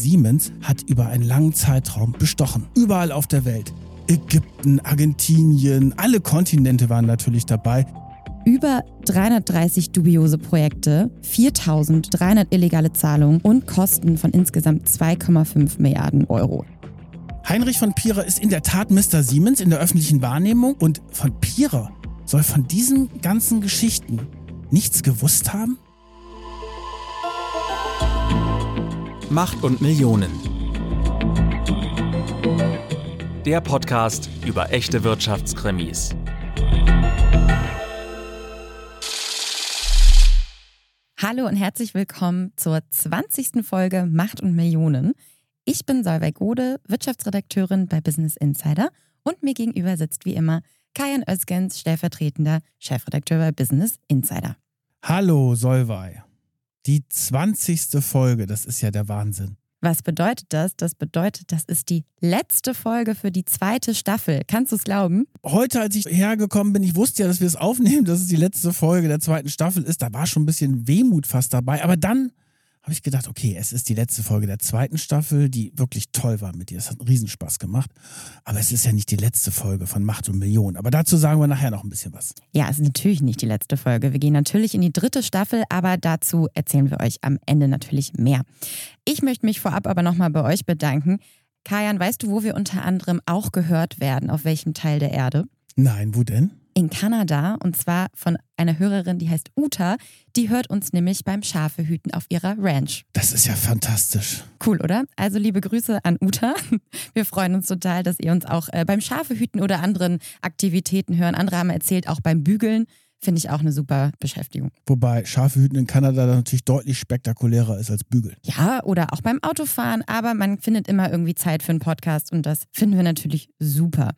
Siemens hat über einen langen Zeitraum bestochen. Überall auf der Welt. Ägypten, Argentinien, alle Kontinente waren natürlich dabei. Über 330 dubiose Projekte, 4300 illegale Zahlungen und Kosten von insgesamt 2,5 Milliarden Euro. Heinrich von Pierer ist in der Tat Mr. Siemens in der öffentlichen Wahrnehmung und von Pierer soll von diesen ganzen Geschichten nichts gewusst haben? Macht und Millionen. Der Podcast über echte Wirtschaftskrimis. Hallo und herzlich willkommen zur 20. Folge Macht und Millionen. Ich bin Solveig Gode, Wirtschaftsredakteurin bei Business Insider und mir gegenüber sitzt wie immer Kajan Özgens, stellvertretender Chefredakteur bei Business Insider. Hallo Solvay. Die 20. Folge, das ist ja der Wahnsinn. Was bedeutet das? Das bedeutet, das ist die letzte Folge für die zweite Staffel. Kannst du es glauben? Heute, als ich hergekommen bin, ich wusste ja, dass wir es aufnehmen, dass es die letzte Folge der zweiten Staffel ist. Da war schon ein bisschen Wehmut fast dabei. Aber dann habe ich gedacht, okay, es ist die letzte Folge der zweiten Staffel, die wirklich toll war mit dir. Es hat einen Riesenspaß gemacht. Aber es ist ja nicht die letzte Folge von Macht und Millionen. Aber dazu sagen wir nachher noch ein bisschen was. Ja, es ist natürlich nicht die letzte Folge. Wir gehen natürlich in die dritte Staffel, aber dazu erzählen wir euch am Ende natürlich mehr. Ich möchte mich vorab aber nochmal bei euch bedanken. Kajan, weißt du, wo wir unter anderem auch gehört werden? Auf welchem Teil der Erde? Nein, wo denn? In Kanada und zwar von einer Hörerin, die heißt Uta. Die hört uns nämlich beim Schafehüten auf ihrer Ranch. Das ist ja fantastisch. Cool, oder? Also liebe Grüße an Uta. Wir freuen uns total, dass ihr uns auch äh, beim Schafehüten oder anderen Aktivitäten hören. Andere haben erzählt, auch beim Bügeln. Finde ich auch eine super Beschäftigung. Wobei Schafehüten in Kanada natürlich deutlich spektakulärer ist als Bügeln. Ja, oder auch beim Autofahren, aber man findet immer irgendwie Zeit für einen Podcast und das finden wir natürlich super.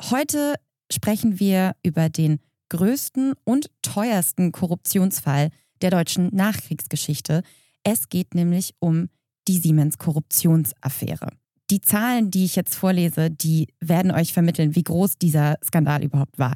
Heute sprechen wir über den größten und teuersten Korruptionsfall der deutschen Nachkriegsgeschichte. Es geht nämlich um die Siemens-Korruptionsaffäre. Die Zahlen, die ich jetzt vorlese, die werden euch vermitteln, wie groß dieser Skandal überhaupt war.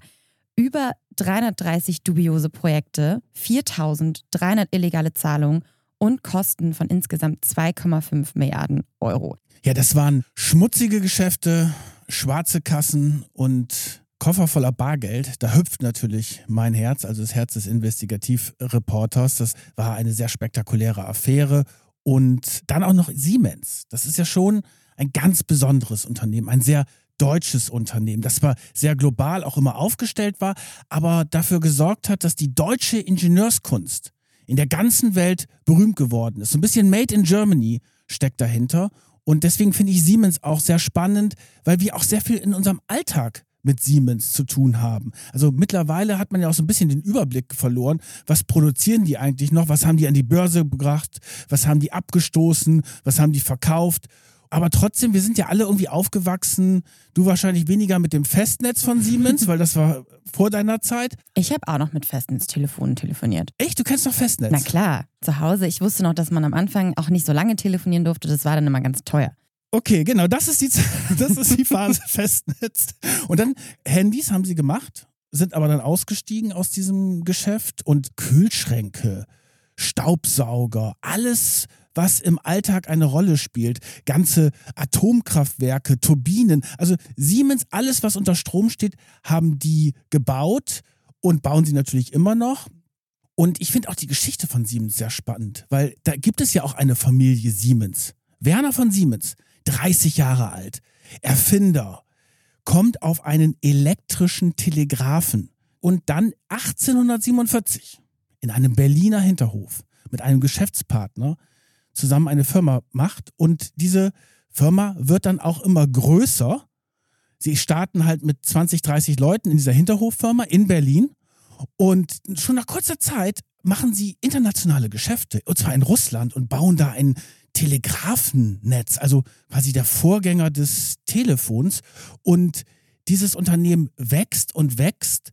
Über 330 dubiose Projekte, 4300 illegale Zahlungen und Kosten von insgesamt 2,5 Milliarden Euro. Ja, das waren schmutzige Geschäfte, schwarze Kassen und Koffer voller Bargeld, da hüpft natürlich mein Herz, also das Herz des Investigativreporters. Das war eine sehr spektakuläre Affäre. Und dann auch noch Siemens. Das ist ja schon ein ganz besonderes Unternehmen, ein sehr deutsches Unternehmen, das zwar sehr global auch immer aufgestellt war, aber dafür gesorgt hat, dass die deutsche Ingenieurskunst in der ganzen Welt berühmt geworden ist. So ein bisschen Made in Germany steckt dahinter. Und deswegen finde ich Siemens auch sehr spannend, weil wir auch sehr viel in unserem Alltag mit Siemens zu tun haben. Also mittlerweile hat man ja auch so ein bisschen den Überblick verloren. Was produzieren die eigentlich noch? Was haben die an die Börse gebracht? Was haben die abgestoßen? Was haben die verkauft? Aber trotzdem, wir sind ja alle irgendwie aufgewachsen. Du wahrscheinlich weniger mit dem Festnetz von Siemens, weil das war vor deiner Zeit. Ich habe auch noch mit Festnetztelefonen telefoniert. Echt? Du kennst noch Festnetz? Na klar, zu Hause. Ich wusste noch, dass man am Anfang auch nicht so lange telefonieren durfte. Das war dann immer ganz teuer. Okay, genau, das ist die, das ist die Phase Festnetz. Und dann Handys haben sie gemacht, sind aber dann ausgestiegen aus diesem Geschäft und Kühlschränke, Staubsauger, alles, was im Alltag eine Rolle spielt. Ganze Atomkraftwerke, Turbinen, also Siemens, alles, was unter Strom steht, haben die gebaut und bauen sie natürlich immer noch. Und ich finde auch die Geschichte von Siemens sehr spannend, weil da gibt es ja auch eine Familie Siemens. Werner von Siemens, 30 Jahre alt, Erfinder, kommt auf einen elektrischen Telegraphen und dann 1847 in einem Berliner Hinterhof mit einem Geschäftspartner zusammen eine Firma macht und diese Firma wird dann auch immer größer. Sie starten halt mit 20, 30 Leuten in dieser Hinterhoffirma in Berlin und schon nach kurzer Zeit machen sie internationale Geschäfte, und zwar in Russland und bauen da ein Telegrafennetz, also quasi der Vorgänger des Telefons. Und dieses Unternehmen wächst und wächst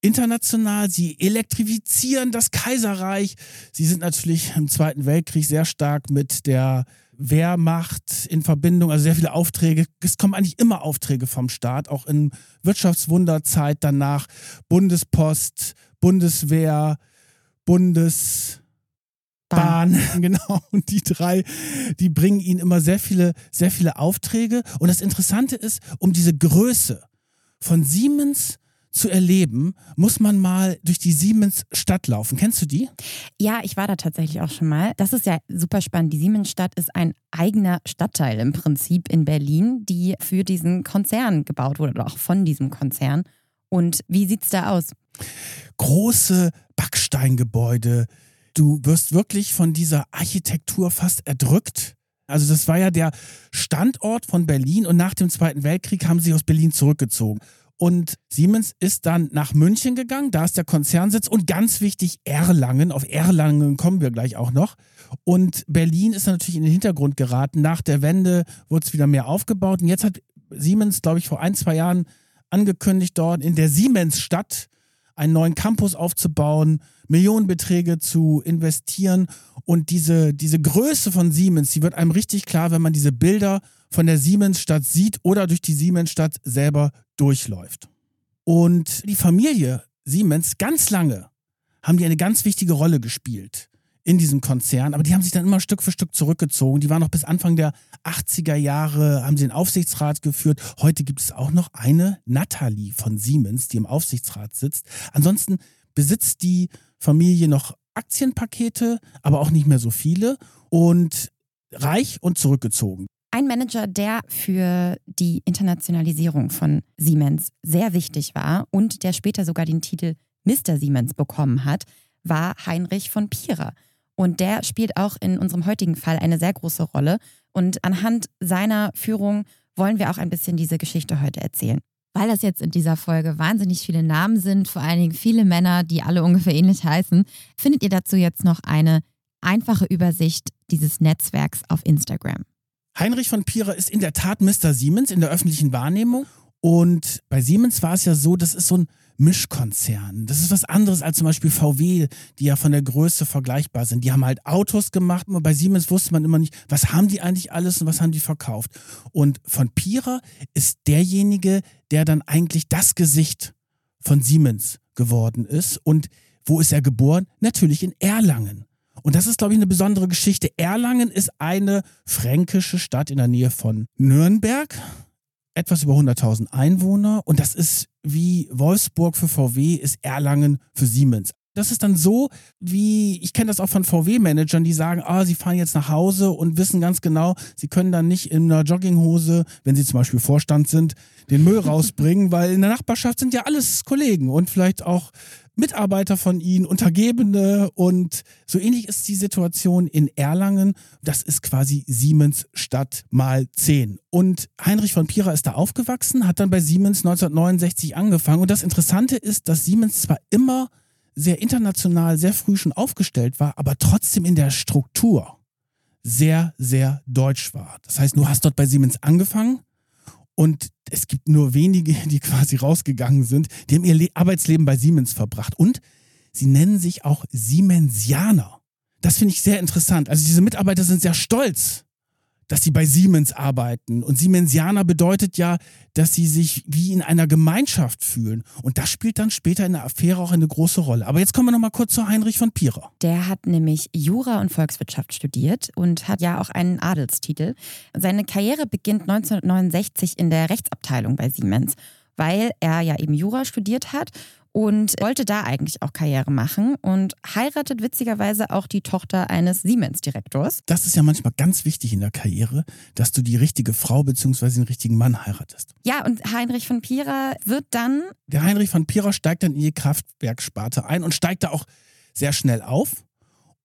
international. Sie elektrifizieren das Kaiserreich. Sie sind natürlich im Zweiten Weltkrieg sehr stark mit der Wehrmacht in Verbindung, also sehr viele Aufträge. Es kommen eigentlich immer Aufträge vom Staat, auch in Wirtschaftswunderzeit danach. Bundespost, Bundeswehr, Bundes. Spahn. Spahn, genau. Und die drei, die bringen ihnen immer sehr viele, sehr viele Aufträge. Und das Interessante ist, um diese Größe von Siemens zu erleben, muss man mal durch die Siemens-Stadt laufen. Kennst du die? Ja, ich war da tatsächlich auch schon mal. Das ist ja super spannend. Die Siemensstadt ist ein eigener Stadtteil im Prinzip in Berlin, die für diesen Konzern gebaut wurde oder auch von diesem Konzern. Und wie sieht's da aus? Große Backsteingebäude. Du wirst wirklich von dieser Architektur fast erdrückt. Also das war ja der Standort von Berlin und nach dem Zweiten Weltkrieg haben sie aus Berlin zurückgezogen. Und Siemens ist dann nach München gegangen, da ist der Konzernsitz und ganz wichtig Erlangen. Auf Erlangen kommen wir gleich auch noch. Und Berlin ist natürlich in den Hintergrund geraten. Nach der Wende wurde es wieder mehr aufgebaut. Und jetzt hat Siemens, glaube ich, vor ein, zwei Jahren angekündigt, dort in der Siemensstadt einen neuen Campus aufzubauen, Millionenbeträge zu investieren. Und diese, diese Größe von Siemens, die wird einem richtig klar, wenn man diese Bilder von der Siemensstadt sieht oder durch die Siemensstadt selber durchläuft. Und die Familie Siemens, ganz lange, haben die eine ganz wichtige Rolle gespielt in diesem Konzern, aber die haben sich dann immer Stück für Stück zurückgezogen. Die waren noch bis Anfang der 80er Jahre, haben sie den Aufsichtsrat geführt. Heute gibt es auch noch eine Natalie von Siemens, die im Aufsichtsrat sitzt. Ansonsten besitzt die Familie noch Aktienpakete, aber auch nicht mehr so viele und reich und zurückgezogen. Ein Manager, der für die Internationalisierung von Siemens sehr wichtig war und der später sogar den Titel Mr. Siemens bekommen hat, war Heinrich von Pierer. Und der spielt auch in unserem heutigen Fall eine sehr große Rolle. Und anhand seiner Führung wollen wir auch ein bisschen diese Geschichte heute erzählen. Weil das jetzt in dieser Folge wahnsinnig viele Namen sind, vor allen Dingen viele Männer, die alle ungefähr ähnlich heißen, findet ihr dazu jetzt noch eine einfache Übersicht dieses Netzwerks auf Instagram. Heinrich von Pierer ist in der Tat Mr. Siemens in der öffentlichen Wahrnehmung. Und bei Siemens war es ja so, das ist so ein Mischkonzern. Das ist was anderes als zum Beispiel VW, die ja von der Größe vergleichbar sind. Die haben halt Autos gemacht bei Siemens wusste man immer nicht, was haben die eigentlich alles und was haben die verkauft. Und von Pierer ist derjenige, der dann eigentlich das Gesicht von Siemens geworden ist. Und wo ist er geboren? Natürlich in Erlangen. Und das ist, glaube ich, eine besondere Geschichte. Erlangen ist eine fränkische Stadt in der Nähe von Nürnberg. Etwas über 100.000 Einwohner. Und das ist wie Wolfsburg für VW, ist Erlangen für Siemens. Das ist dann so, wie ich kenne das auch von VW-Managern, die sagen, ah, sie fahren jetzt nach Hause und wissen ganz genau, sie können dann nicht in einer Jogginghose, wenn sie zum Beispiel Vorstand sind, den Müll rausbringen, weil in der Nachbarschaft sind ja alles Kollegen und vielleicht auch Mitarbeiter von ihnen, Untergebene und so ähnlich ist die Situation in Erlangen. Das ist quasi Siemens Stadt mal 10. Und Heinrich von Pira ist da aufgewachsen, hat dann bei Siemens 1969 angefangen. Und das Interessante ist, dass Siemens zwar immer sehr international, sehr früh schon aufgestellt war, aber trotzdem in der Struktur sehr, sehr deutsch war. Das heißt, du hast dort bei Siemens angefangen und es gibt nur wenige, die quasi rausgegangen sind. Die haben ihr Le Arbeitsleben bei Siemens verbracht. Und sie nennen sich auch Siemensianer. Das finde ich sehr interessant. Also diese Mitarbeiter sind sehr stolz dass sie bei Siemens arbeiten. Und Siemensianer bedeutet ja, dass sie sich wie in einer Gemeinschaft fühlen. Und das spielt dann später in der Affäre auch eine große Rolle. Aber jetzt kommen wir nochmal kurz zu Heinrich von Pierer. Der hat nämlich Jura und Volkswirtschaft studiert und hat ja auch einen Adelstitel. Seine Karriere beginnt 1969 in der Rechtsabteilung bei Siemens, weil er ja eben Jura studiert hat und wollte da eigentlich auch Karriere machen und heiratet witzigerweise auch die Tochter eines Siemens-Direktors. Das ist ja manchmal ganz wichtig in der Karriere, dass du die richtige Frau bzw. den richtigen Mann heiratest. Ja, und Heinrich von Pierer wird dann. Der Heinrich von Pierer steigt dann in die Kraftwerksparte ein und steigt da auch sehr schnell auf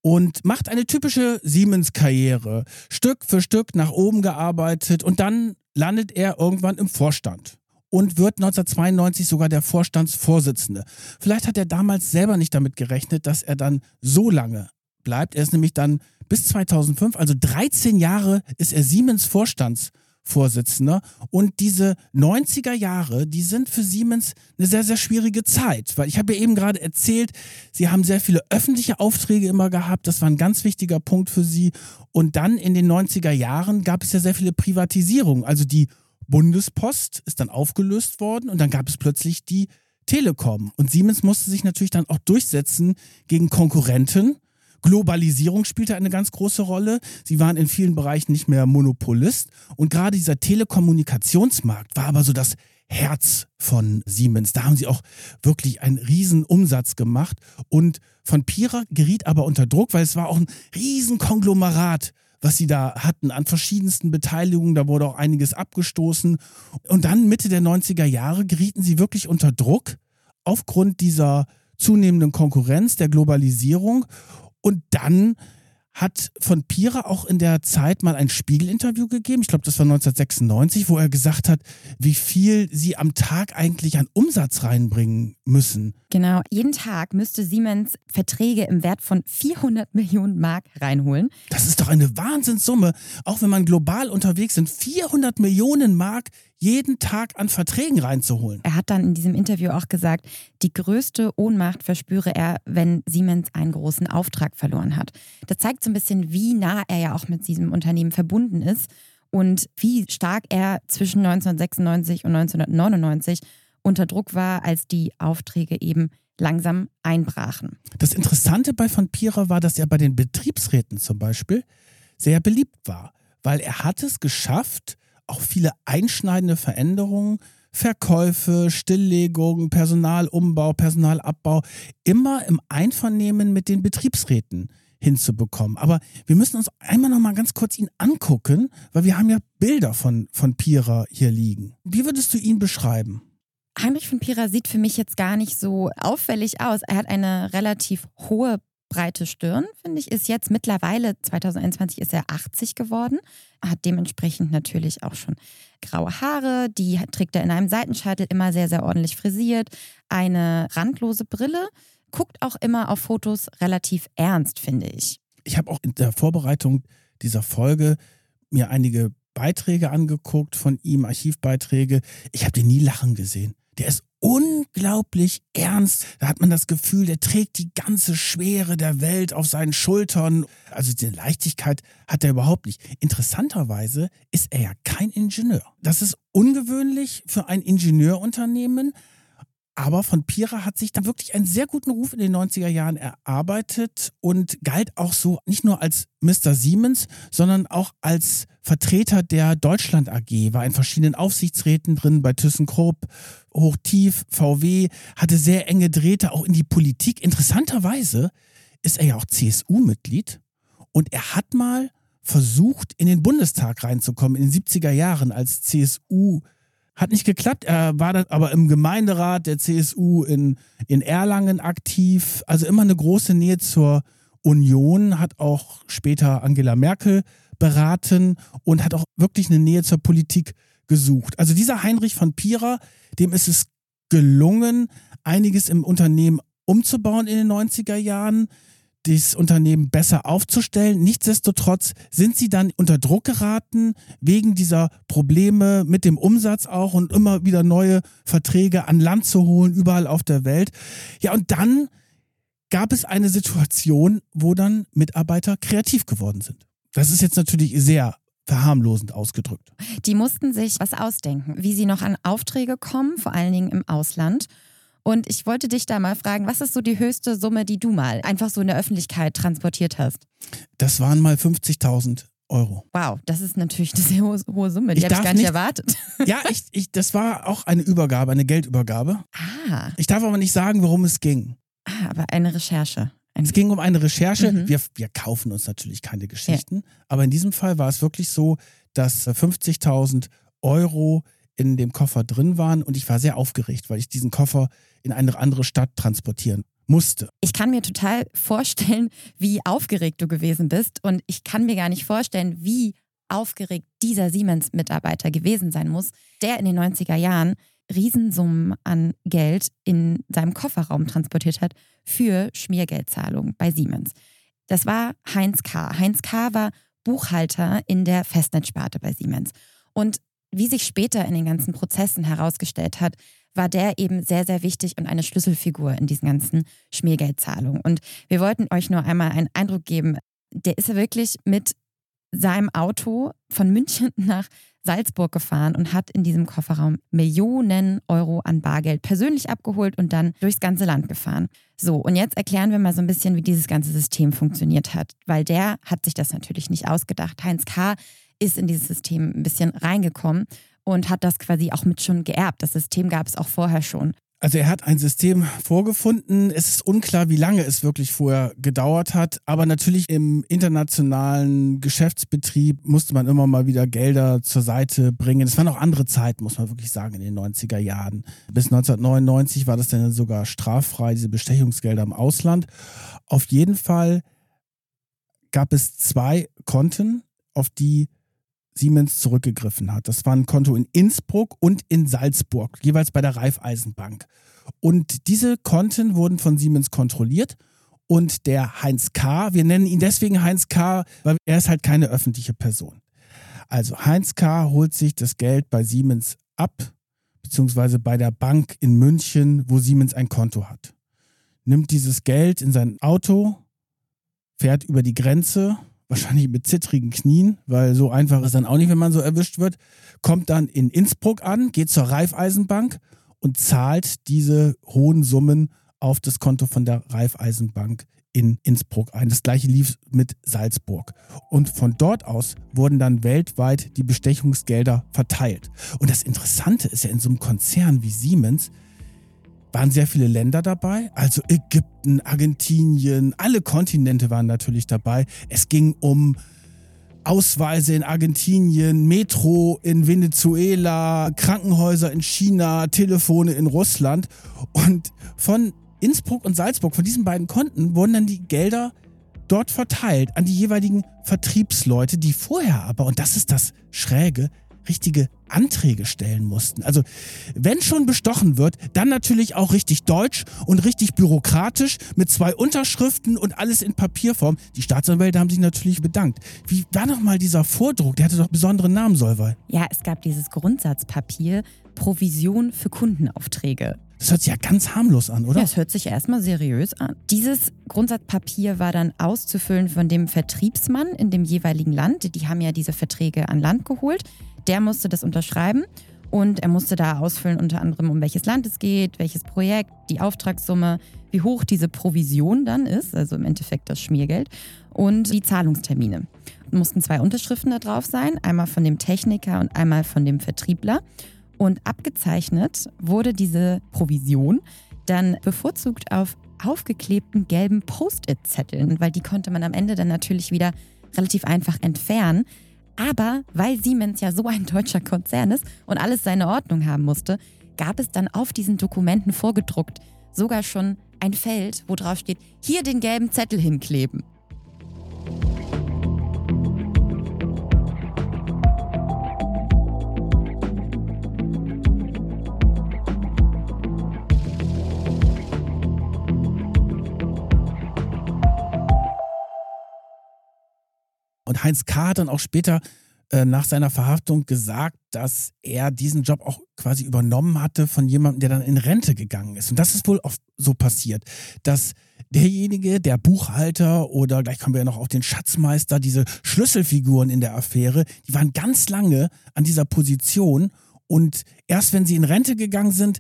und macht eine typische Siemens-Karriere. Stück für Stück nach oben gearbeitet und dann landet er irgendwann im Vorstand und wird 1992 sogar der Vorstandsvorsitzende. Vielleicht hat er damals selber nicht damit gerechnet, dass er dann so lange bleibt. Er ist nämlich dann bis 2005, also 13 Jahre, ist er Siemens Vorstandsvorsitzender. Und diese 90er Jahre, die sind für Siemens eine sehr, sehr schwierige Zeit. Weil ich habe ja eben gerade erzählt, sie haben sehr viele öffentliche Aufträge immer gehabt. Das war ein ganz wichtiger Punkt für sie. Und dann in den 90er Jahren gab es ja sehr viele Privatisierungen. Also die Bundespost ist dann aufgelöst worden und dann gab es plötzlich die Telekom. Und Siemens musste sich natürlich dann auch durchsetzen gegen Konkurrenten. Globalisierung spielte eine ganz große Rolle. Sie waren in vielen Bereichen nicht mehr Monopolist. Und gerade dieser Telekommunikationsmarkt war aber so das Herz von Siemens. Da haben sie auch wirklich einen riesen Umsatz gemacht. Und von Pira geriet aber unter Druck, weil es war auch ein riesen Konglomerat was sie da hatten an verschiedensten Beteiligungen. Da wurde auch einiges abgestoßen. Und dann Mitte der 90er Jahre gerieten sie wirklich unter Druck aufgrund dieser zunehmenden Konkurrenz, der Globalisierung. Und dann hat von Pira auch in der Zeit mal ein Spiegelinterview gegeben, ich glaube, das war 1996, wo er gesagt hat, wie viel sie am Tag eigentlich an Umsatz reinbringen müssen. Genau, jeden Tag müsste Siemens Verträge im Wert von 400 Millionen Mark reinholen. Das ist doch eine Wahnsinnssumme, auch wenn man global unterwegs sind. 400 Millionen Mark jeden Tag an Verträgen reinzuholen. Er hat dann in diesem Interview auch gesagt, die größte Ohnmacht verspüre er, wenn Siemens einen großen Auftrag verloren hat. Das zeigt so ein bisschen, wie nah er ja auch mit diesem Unternehmen verbunden ist und wie stark er zwischen 1996 und 1999 unter Druck war, als die Aufträge eben langsam einbrachen. Das Interessante bei von Pira war, dass er bei den Betriebsräten zum Beispiel sehr beliebt war, weil er hat es geschafft, auch viele einschneidende Veränderungen, Verkäufe, Stilllegungen, Personalumbau, Personalabbau, immer im Einvernehmen mit den Betriebsräten hinzubekommen. Aber wir müssen uns einmal noch mal ganz kurz ihn angucken, weil wir haben ja Bilder von, von Pira hier liegen. Wie würdest du ihn beschreiben? Heinrich von Pira sieht für mich jetzt gar nicht so auffällig aus. Er hat eine relativ hohe breite Stirn, finde ich, ist jetzt mittlerweile, 2021 ist er 80 geworden, hat dementsprechend natürlich auch schon graue Haare, die trägt er in einem Seitenscheitel immer sehr, sehr ordentlich frisiert, eine randlose Brille, guckt auch immer auf Fotos relativ ernst, finde ich. Ich habe auch in der Vorbereitung dieser Folge mir einige Beiträge angeguckt von ihm, Archivbeiträge. Ich habe den nie lachen gesehen. Der ist unglaublich ernst. Da hat man das Gefühl, der trägt die ganze Schwere der Welt auf seinen Schultern. Also diese Leichtigkeit hat er überhaupt nicht. Interessanterweise ist er ja kein Ingenieur. Das ist ungewöhnlich für ein Ingenieurunternehmen. Aber von Pira hat sich dann wirklich einen sehr guten Ruf in den 90er Jahren erarbeitet und galt auch so nicht nur als Mr. Siemens, sondern auch als Vertreter der Deutschland AG, war in verschiedenen Aufsichtsräten drin, bei ThyssenKrupp, Hochtief, VW, hatte sehr enge Drähte auch in die Politik. Interessanterweise ist er ja auch CSU-Mitglied und er hat mal versucht, in den Bundestag reinzukommen in den 70er Jahren als CSU-Mitglied hat nicht geklappt. Er war dann aber im Gemeinderat der CSU in, in Erlangen aktiv. Also immer eine große Nähe zur Union, hat auch später Angela Merkel beraten und hat auch wirklich eine Nähe zur Politik gesucht. Also dieser Heinrich von Pira, dem ist es gelungen, einiges im Unternehmen umzubauen in den 90er Jahren das Unternehmen besser aufzustellen. Nichtsdestotrotz sind sie dann unter Druck geraten wegen dieser Probleme mit dem Umsatz auch und immer wieder neue Verträge an Land zu holen, überall auf der Welt. Ja, und dann gab es eine Situation, wo dann Mitarbeiter kreativ geworden sind. Das ist jetzt natürlich sehr verharmlosend ausgedrückt. Die mussten sich was ausdenken, wie sie noch an Aufträge kommen, vor allen Dingen im Ausland und ich wollte dich da mal fragen, was ist so die höchste Summe, die du mal einfach so in der Öffentlichkeit transportiert hast? Das waren mal 50.000 Euro. Wow, das ist natürlich eine sehr hohe, Summe. Die habe ich gar nicht, nicht erwartet. Ja, ich, ich, das war auch eine Übergabe, eine Geldübergabe. Ah. Ich darf aber nicht sagen, worum es ging. Ah, aber eine Recherche. Es ging um eine Recherche. Mhm. Wir, wir kaufen uns natürlich keine Geschichten, ja. aber in diesem Fall war es wirklich so, dass 50.000 Euro in dem Koffer drin waren und ich war sehr aufgeregt, weil ich diesen Koffer in eine andere Stadt transportieren musste. Ich kann mir total vorstellen, wie aufgeregt du gewesen bist und ich kann mir gar nicht vorstellen, wie aufgeregt dieser Siemens-Mitarbeiter gewesen sein muss, der in den 90er Jahren Riesensummen an Geld in seinem Kofferraum transportiert hat für Schmiergeldzahlungen bei Siemens. Das war Heinz K. Heinz K. war Buchhalter in der Festnetzsparte bei Siemens. Und wie sich später in den ganzen Prozessen herausgestellt hat, war der eben sehr, sehr wichtig und eine Schlüsselfigur in diesen ganzen Schmiergeldzahlungen. Und wir wollten euch nur einmal einen Eindruck geben, der ist ja wirklich mit seinem Auto von München nach Salzburg gefahren und hat in diesem Kofferraum Millionen Euro an Bargeld persönlich abgeholt und dann durchs ganze Land gefahren. So, und jetzt erklären wir mal so ein bisschen, wie dieses ganze System funktioniert hat, weil der hat sich das natürlich nicht ausgedacht. Heinz K. ist in dieses System ein bisschen reingekommen und hat das quasi auch mit schon geerbt. Das System gab es auch vorher schon. Also er hat ein System vorgefunden. Es ist unklar, wie lange es wirklich vorher gedauert hat. Aber natürlich im internationalen Geschäftsbetrieb musste man immer mal wieder Gelder zur Seite bringen. Es waren auch andere Zeiten, muss man wirklich sagen, in den 90er Jahren. Bis 1999 war das dann sogar straffrei, diese Bestechungsgelder im Ausland. Auf jeden Fall gab es zwei Konten, auf die Siemens zurückgegriffen hat. Das war ein Konto in Innsbruck und in Salzburg, jeweils bei der Raiffeisenbank. Und diese Konten wurden von Siemens kontrolliert und der Heinz K., wir nennen ihn deswegen Heinz K., weil er ist halt keine öffentliche Person. Also Heinz K. holt sich das Geld bei Siemens ab, beziehungsweise bei der Bank in München, wo Siemens ein Konto hat. Nimmt dieses Geld in sein Auto, fährt über die Grenze wahrscheinlich mit zittrigen Knien, weil so einfach ist dann auch nicht, wenn man so erwischt wird, kommt dann in Innsbruck an, geht zur Raiffeisenbank und zahlt diese hohen Summen auf das Konto von der Raiffeisenbank in Innsbruck ein. Das gleiche lief mit Salzburg. Und von dort aus wurden dann weltweit die Bestechungsgelder verteilt. Und das Interessante ist ja in so einem Konzern wie Siemens, waren sehr viele Länder dabei, also Ägypten, Argentinien, alle Kontinente waren natürlich dabei. Es ging um Ausweise in Argentinien, Metro in Venezuela, Krankenhäuser in China, Telefone in Russland. Und von Innsbruck und Salzburg, von diesen beiden Konten, wurden dann die Gelder dort verteilt an die jeweiligen Vertriebsleute, die vorher aber, und das ist das Schräge, richtige Anträge stellen mussten. Also wenn schon bestochen wird, dann natürlich auch richtig deutsch und richtig bürokratisch mit zwei Unterschriften und alles in Papierform. Die Staatsanwälte haben sich natürlich bedankt. Wie war noch mal dieser Vordruck? Der hatte doch besonderen Namen, Solvay. Ja, es gab dieses Grundsatzpapier Provision für Kundenaufträge. Das hört sich ja ganz harmlos an, oder? Ja, es hört sich erstmal seriös an. Dieses Grundsatzpapier war dann auszufüllen von dem Vertriebsmann in dem jeweiligen Land. Die haben ja diese Verträge an Land geholt. Der musste das unterschreiben und er musste da ausfüllen, unter anderem, um welches Land es geht, welches Projekt, die Auftragssumme, wie hoch diese Provision dann ist, also im Endeffekt das Schmiergeld, und die Zahlungstermine. Es mussten zwei Unterschriften da drauf sein, einmal von dem Techniker und einmal von dem Vertriebler. Und abgezeichnet wurde diese Provision dann bevorzugt auf aufgeklebten gelben Post-it-Zetteln, weil die konnte man am Ende dann natürlich wieder relativ einfach entfernen. Aber weil Siemens ja so ein deutscher Konzern ist und alles seine Ordnung haben musste, gab es dann auf diesen Dokumenten vorgedruckt sogar schon ein Feld, wo drauf steht, hier den gelben Zettel hinkleben. Heinz K. hat dann auch später äh, nach seiner Verhaftung gesagt, dass er diesen Job auch quasi übernommen hatte von jemandem, der dann in Rente gegangen ist. Und das ist wohl oft so passiert, dass derjenige, der Buchhalter oder gleich kommen wir ja noch auf den Schatzmeister, diese Schlüsselfiguren in der Affäre, die waren ganz lange an dieser Position und erst wenn sie in Rente gegangen sind,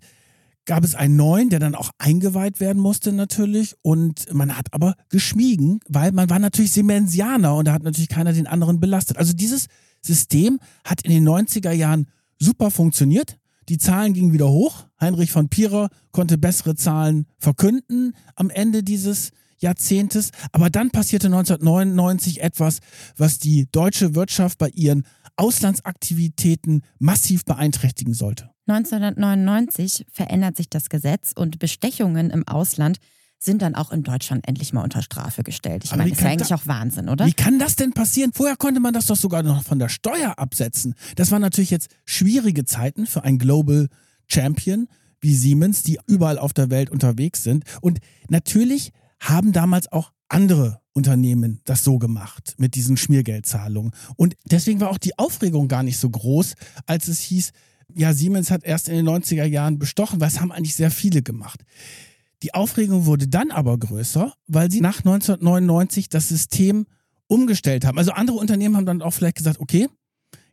gab es einen neuen, der dann auch eingeweiht werden musste natürlich. Und man hat aber geschwiegen, weil man war natürlich Siemensianer und da hat natürlich keiner den anderen belastet. Also dieses System hat in den 90er Jahren super funktioniert. Die Zahlen gingen wieder hoch. Heinrich von Pierer konnte bessere Zahlen verkünden am Ende dieses Jahrzehntes. Aber dann passierte 1999 etwas, was die deutsche Wirtschaft bei ihren Auslandsaktivitäten massiv beeinträchtigen sollte. 1999 verändert sich das Gesetz und Bestechungen im Ausland sind dann auch in Deutschland endlich mal unter Strafe gestellt. Ich meine, das ist eigentlich auch Wahnsinn, oder? Wie kann das denn passieren? Vorher konnte man das doch sogar noch von der Steuer absetzen. Das waren natürlich jetzt schwierige Zeiten für ein Global Champion wie Siemens, die überall auf der Welt unterwegs sind. Und natürlich haben damals auch andere Unternehmen das so gemacht mit diesen Schmiergeldzahlungen. Und deswegen war auch die Aufregung gar nicht so groß, als es hieß, ja, Siemens hat erst in den 90er Jahren bestochen, was haben eigentlich sehr viele gemacht. Die Aufregung wurde dann aber größer, weil sie nach 1999 das System umgestellt haben. Also andere Unternehmen haben dann auch vielleicht gesagt, okay,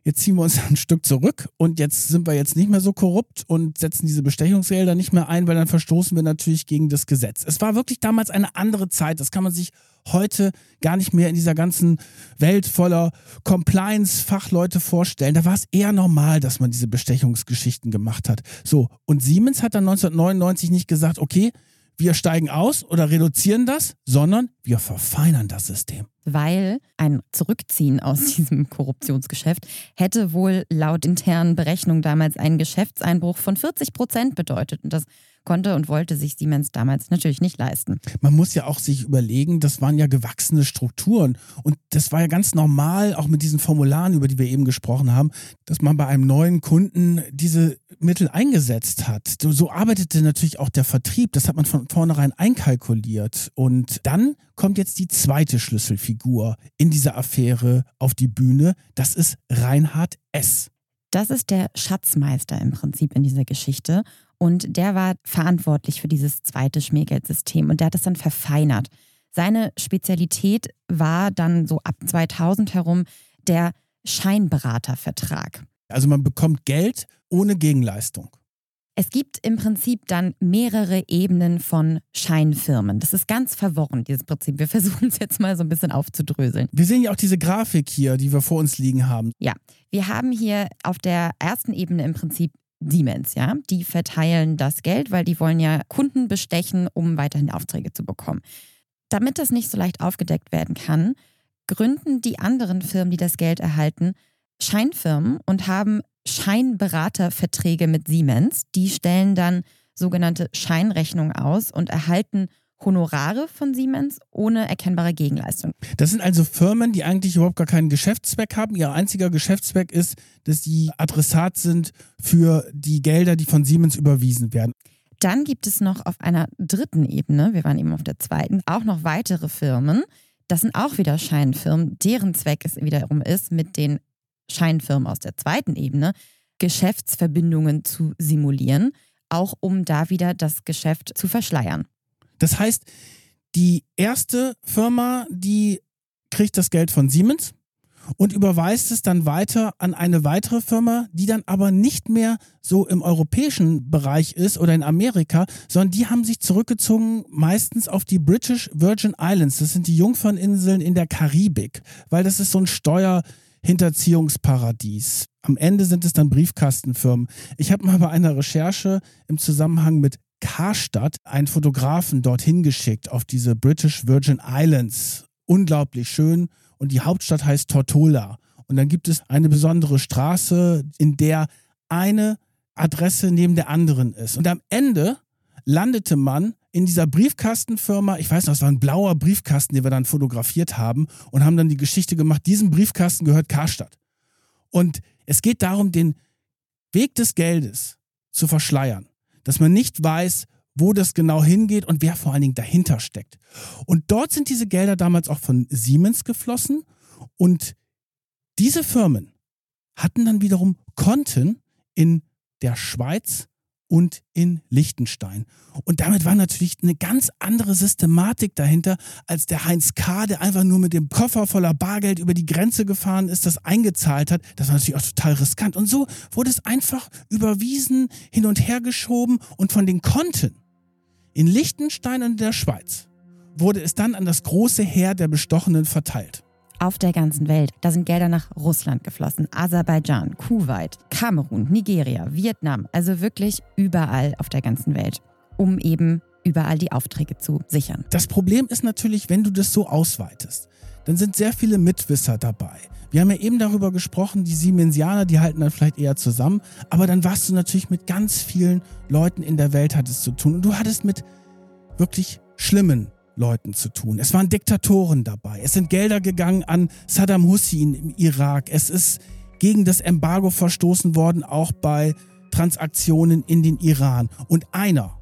jetzt ziehen wir uns ein Stück zurück und jetzt sind wir jetzt nicht mehr so korrupt und setzen diese Bestechungsgelder nicht mehr ein, weil dann verstoßen wir natürlich gegen das Gesetz. Es war wirklich damals eine andere Zeit. Das kann man sich heute gar nicht mehr in dieser ganzen Welt voller Compliance-Fachleute vorstellen. Da war es eher normal, dass man diese Bestechungsgeschichten gemacht hat. So, und Siemens hat dann 1999 nicht gesagt, okay, wir steigen aus oder reduzieren das, sondern wir verfeinern das System. Weil ein Zurückziehen aus diesem Korruptionsgeschäft hätte wohl laut internen Berechnungen damals einen Geschäftseinbruch von 40 Prozent bedeutet. Und das konnte und wollte sich Siemens damals natürlich nicht leisten. Man muss ja auch sich überlegen, das waren ja gewachsene Strukturen und das war ja ganz normal, auch mit diesen Formularen, über die wir eben gesprochen haben, dass man bei einem neuen Kunden diese Mittel eingesetzt hat. So arbeitete natürlich auch der Vertrieb, das hat man von vornherein einkalkuliert und dann kommt jetzt die zweite Schlüsselfigur in dieser Affäre auf die Bühne, das ist Reinhard S. Das ist der Schatzmeister im Prinzip in dieser Geschichte. Und der war verantwortlich für dieses zweite Schmiergeldsystem und der hat es dann verfeinert. Seine Spezialität war dann so ab 2000 herum der Scheinberatervertrag. Also man bekommt Geld ohne Gegenleistung. Es gibt im Prinzip dann mehrere Ebenen von Scheinfirmen. Das ist ganz verworren, dieses Prinzip. Wir versuchen es jetzt mal so ein bisschen aufzudröseln. Wir sehen ja auch diese Grafik hier, die wir vor uns liegen haben. Ja, wir haben hier auf der ersten Ebene im Prinzip Siemens, ja. Die verteilen das Geld, weil die wollen ja Kunden bestechen, um weiterhin Aufträge zu bekommen. Damit das nicht so leicht aufgedeckt werden kann, gründen die anderen Firmen, die das Geld erhalten, Scheinfirmen und haben Scheinberaterverträge mit Siemens. Die stellen dann sogenannte Scheinrechnungen aus und erhalten Honorare von Siemens ohne erkennbare Gegenleistung. Das sind also Firmen, die eigentlich überhaupt gar keinen Geschäftszweck haben. Ihr einziger Geschäftszweck ist, dass sie Adressat sind für die Gelder, die von Siemens überwiesen werden. Dann gibt es noch auf einer dritten Ebene, wir waren eben auf der zweiten, auch noch weitere Firmen. Das sind auch wieder Scheinfirmen, deren Zweck es wiederum ist, mit den Scheinfirmen aus der zweiten Ebene Geschäftsverbindungen zu simulieren, auch um da wieder das Geschäft zu verschleiern. Das heißt, die erste Firma, die kriegt das Geld von Siemens und überweist es dann weiter an eine weitere Firma, die dann aber nicht mehr so im europäischen Bereich ist oder in Amerika, sondern die haben sich zurückgezogen meistens auf die British Virgin Islands. Das sind die Jungferninseln in der Karibik, weil das ist so ein Steuerhinterziehungsparadies. Am Ende sind es dann Briefkastenfirmen. Ich habe mal bei einer Recherche im Zusammenhang mit Karstadt einen Fotografen dorthin geschickt auf diese British Virgin Islands. Unglaublich schön. Und die Hauptstadt heißt Tortola. Und dann gibt es eine besondere Straße, in der eine Adresse neben der anderen ist. Und am Ende landete man in dieser Briefkastenfirma, ich weiß noch, es war ein blauer Briefkasten, den wir dann fotografiert haben und haben dann die Geschichte gemacht, diesem Briefkasten gehört Karstadt. Und es geht darum, den Weg des Geldes zu verschleiern dass man nicht weiß, wo das genau hingeht und wer vor allen Dingen dahinter steckt. Und dort sind diese Gelder damals auch von Siemens geflossen und diese Firmen hatten dann wiederum Konten in der Schweiz und in Liechtenstein. Und damit war natürlich eine ganz andere Systematik dahinter, als der Heinz K., der einfach nur mit dem Koffer voller Bargeld über die Grenze gefahren ist, das eingezahlt hat. Das war natürlich auch total riskant. Und so wurde es einfach überwiesen, hin und her geschoben und von den Konten in Liechtenstein und in der Schweiz wurde es dann an das große Heer der Bestochenen verteilt auf der ganzen Welt. Da sind Gelder nach Russland geflossen, Aserbaidschan, Kuwait, Kamerun, Nigeria, Vietnam, also wirklich überall auf der ganzen Welt, um eben überall die Aufträge zu sichern. Das Problem ist natürlich, wenn du das so ausweitest, dann sind sehr viele Mitwisser dabei. Wir haben ja eben darüber gesprochen, die Siemensianer, die halten dann vielleicht eher zusammen, aber dann warst du natürlich mit ganz vielen Leuten in der Welt hattest zu tun und du hattest mit wirklich schlimmen Leuten zu tun. Es waren Diktatoren dabei. Es sind Gelder gegangen an Saddam Hussein im Irak. Es ist gegen das Embargo verstoßen worden, auch bei Transaktionen in den Iran. Und einer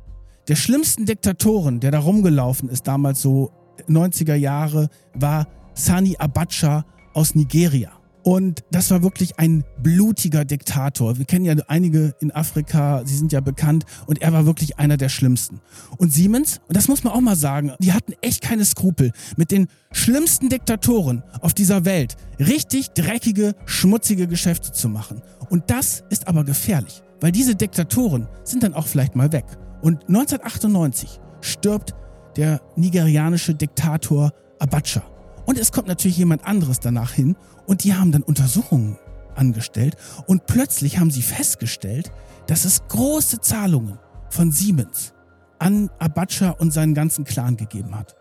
der schlimmsten Diktatoren, der da rumgelaufen ist, damals so 90er Jahre, war Sani Abacha aus Nigeria. Und das war wirklich ein blutiger Diktator. Wir kennen ja einige in Afrika, sie sind ja bekannt. Und er war wirklich einer der schlimmsten. Und Siemens, und das muss man auch mal sagen, die hatten echt keine Skrupel, mit den schlimmsten Diktatoren auf dieser Welt richtig dreckige, schmutzige Geschäfte zu machen. Und das ist aber gefährlich, weil diese Diktatoren sind dann auch vielleicht mal weg. Und 1998 stirbt der nigerianische Diktator Abacha. Und es kommt natürlich jemand anderes danach hin und die haben dann Untersuchungen angestellt und plötzlich haben sie festgestellt, dass es große Zahlungen von Siemens an Abacha und seinen ganzen Clan gegeben hat.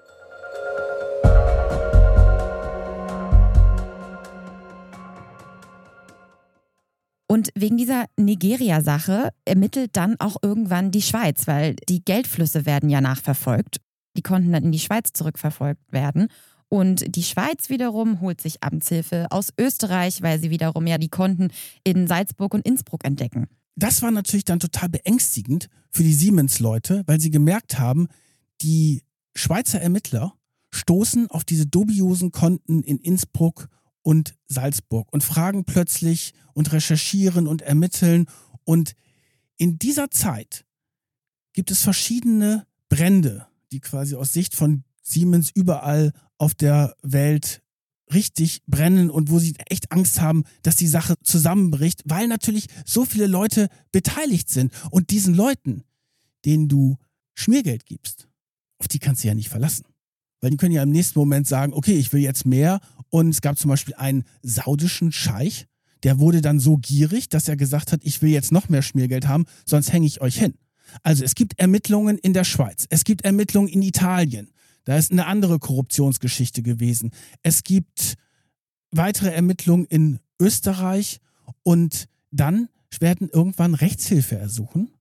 Und wegen dieser Nigeria-Sache ermittelt dann auch irgendwann die Schweiz, weil die Geldflüsse werden ja nachverfolgt. Die konnten dann in die Schweiz zurückverfolgt werden. Und die Schweiz wiederum holt sich Amtshilfe aus Österreich, weil sie wiederum ja die Konten in Salzburg und Innsbruck entdecken. Das war natürlich dann total beängstigend für die Siemens-Leute, weil sie gemerkt haben, die Schweizer Ermittler stoßen auf diese dubiosen Konten in Innsbruck und Salzburg und fragen plötzlich und recherchieren und ermitteln. Und in dieser Zeit gibt es verschiedene Brände, die quasi aus Sicht von Siemens überall auf der Welt richtig brennen und wo sie echt Angst haben, dass die Sache zusammenbricht, weil natürlich so viele Leute beteiligt sind. Und diesen Leuten, denen du Schmiergeld gibst, auf die kannst du ja nicht verlassen. Weil die können ja im nächsten Moment sagen, okay, ich will jetzt mehr. Und es gab zum Beispiel einen saudischen Scheich, der wurde dann so gierig, dass er gesagt hat, ich will jetzt noch mehr Schmiergeld haben, sonst hänge ich euch hin. Also es gibt Ermittlungen in der Schweiz, es gibt Ermittlungen in Italien, da ist eine andere Korruptionsgeschichte gewesen. Es gibt weitere Ermittlungen in Österreich und dann werden irgendwann Rechtshilfeersuchen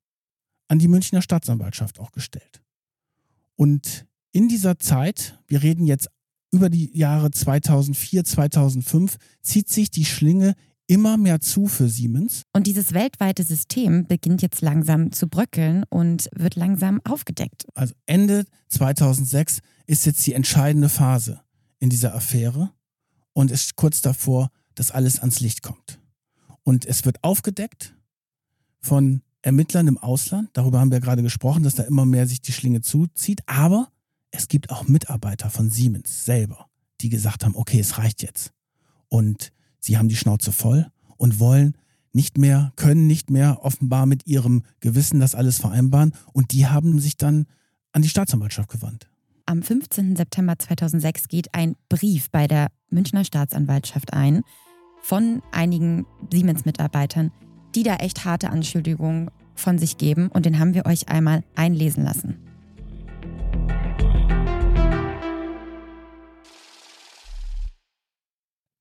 an die Münchner Staatsanwaltschaft auch gestellt. Und in dieser Zeit, wir reden jetzt über die Jahre 2004, 2005, zieht sich die Schlinge immer mehr zu für Siemens. Und dieses weltweite System beginnt jetzt langsam zu bröckeln und wird langsam aufgedeckt. Also Ende 2006 ist jetzt die entscheidende Phase in dieser Affäre und ist kurz davor, dass alles ans Licht kommt. Und es wird aufgedeckt von Ermittlern im Ausland. Darüber haben wir gerade gesprochen, dass da immer mehr sich die Schlinge zuzieht. Aber es gibt auch Mitarbeiter von Siemens selber, die gesagt haben, okay, es reicht jetzt. Und sie haben die Schnauze voll und wollen nicht mehr, können nicht mehr offenbar mit ihrem Gewissen das alles vereinbaren. Und die haben sich dann an die Staatsanwaltschaft gewandt. Am 15. September 2006 geht ein Brief bei der Münchner Staatsanwaltschaft ein von einigen Siemens-Mitarbeitern, die da echt harte Anschuldigungen von sich geben und den haben wir euch einmal einlesen lassen.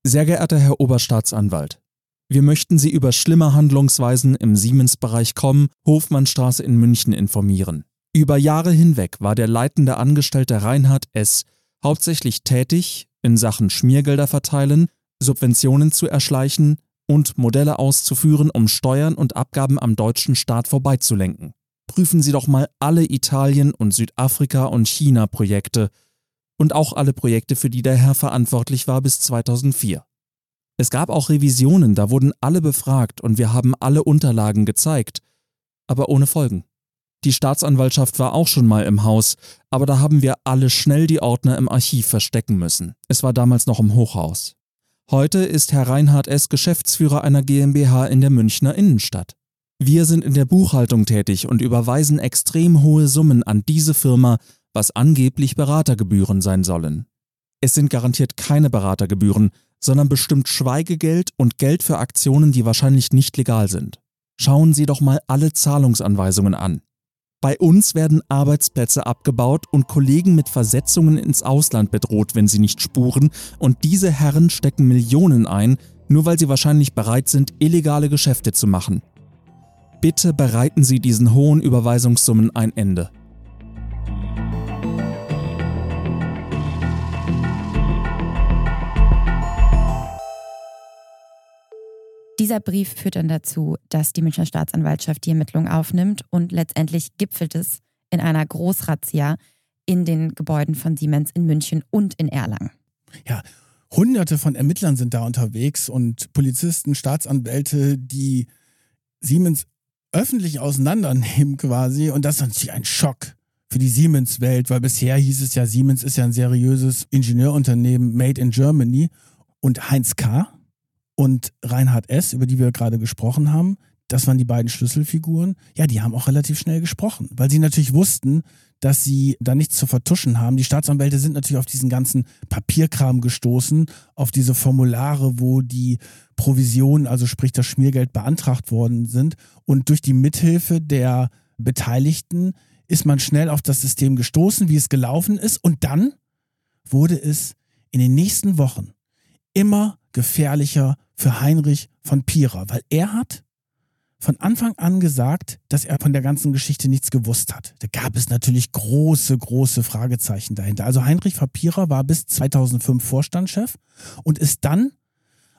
Sehr geehrter Herr Oberstaatsanwalt, wir möchten Sie über schlimme Handlungsweisen im Siemens-Bereich Com, Hofmannstraße in München informieren. Über Jahre hinweg war der leitende Angestellte Reinhard S. hauptsächlich tätig, in Sachen Schmiergelder verteilen, Subventionen zu erschleichen und Modelle auszuführen, um Steuern und Abgaben am deutschen Staat vorbeizulenken. Prüfen Sie doch mal alle Italien- und Südafrika- und China-Projekte und auch alle Projekte, für die der Herr verantwortlich war bis 2004. Es gab auch Revisionen, da wurden alle befragt und wir haben alle Unterlagen gezeigt, aber ohne Folgen. Die Staatsanwaltschaft war auch schon mal im Haus, aber da haben wir alle schnell die Ordner im Archiv verstecken müssen. Es war damals noch im Hochhaus. Heute ist Herr Reinhard S. Geschäftsführer einer GmbH in der Münchner Innenstadt. Wir sind in der Buchhaltung tätig und überweisen extrem hohe Summen an diese Firma, was angeblich Beratergebühren sein sollen. Es sind garantiert keine Beratergebühren, sondern bestimmt Schweigegeld und Geld für Aktionen, die wahrscheinlich nicht legal sind. Schauen Sie doch mal alle Zahlungsanweisungen an. Bei uns werden Arbeitsplätze abgebaut und Kollegen mit Versetzungen ins Ausland bedroht, wenn sie nicht spuren, und diese Herren stecken Millionen ein, nur weil sie wahrscheinlich bereit sind, illegale Geschäfte zu machen. Bitte bereiten Sie diesen hohen Überweisungssummen ein Ende. Dieser Brief führt dann dazu, dass die Münchner Staatsanwaltschaft die Ermittlung aufnimmt und letztendlich gipfelt es in einer Großrazzia in den Gebäuden von Siemens in München und in Erlangen. Ja, Hunderte von Ermittlern sind da unterwegs und Polizisten, Staatsanwälte, die Siemens öffentlich auseinandernehmen quasi. Und das ist natürlich ein Schock für die Siemens-Welt, weil bisher hieß es ja, Siemens ist ja ein seriöses Ingenieurunternehmen made in Germany. Und Heinz K. und Reinhard S., über die wir gerade gesprochen haben, das waren die beiden Schlüsselfiguren. Ja, die haben auch relativ schnell gesprochen, weil sie natürlich wussten, dass sie da nichts zu vertuschen haben. Die Staatsanwälte sind natürlich auf diesen ganzen Papierkram gestoßen, auf diese Formulare, wo die Provisionen, also sprich das Schmiergeld, beantragt worden sind. Und durch die Mithilfe der Beteiligten ist man schnell auf das System gestoßen, wie es gelaufen ist. Und dann wurde es in den nächsten Wochen immer gefährlicher für Heinrich von Pira, weil er hat von Anfang an gesagt, dass er von der ganzen Geschichte nichts gewusst hat. Da gab es natürlich große, große Fragezeichen dahinter. Also Heinrich Papierer war bis 2005 Vorstandschef und ist dann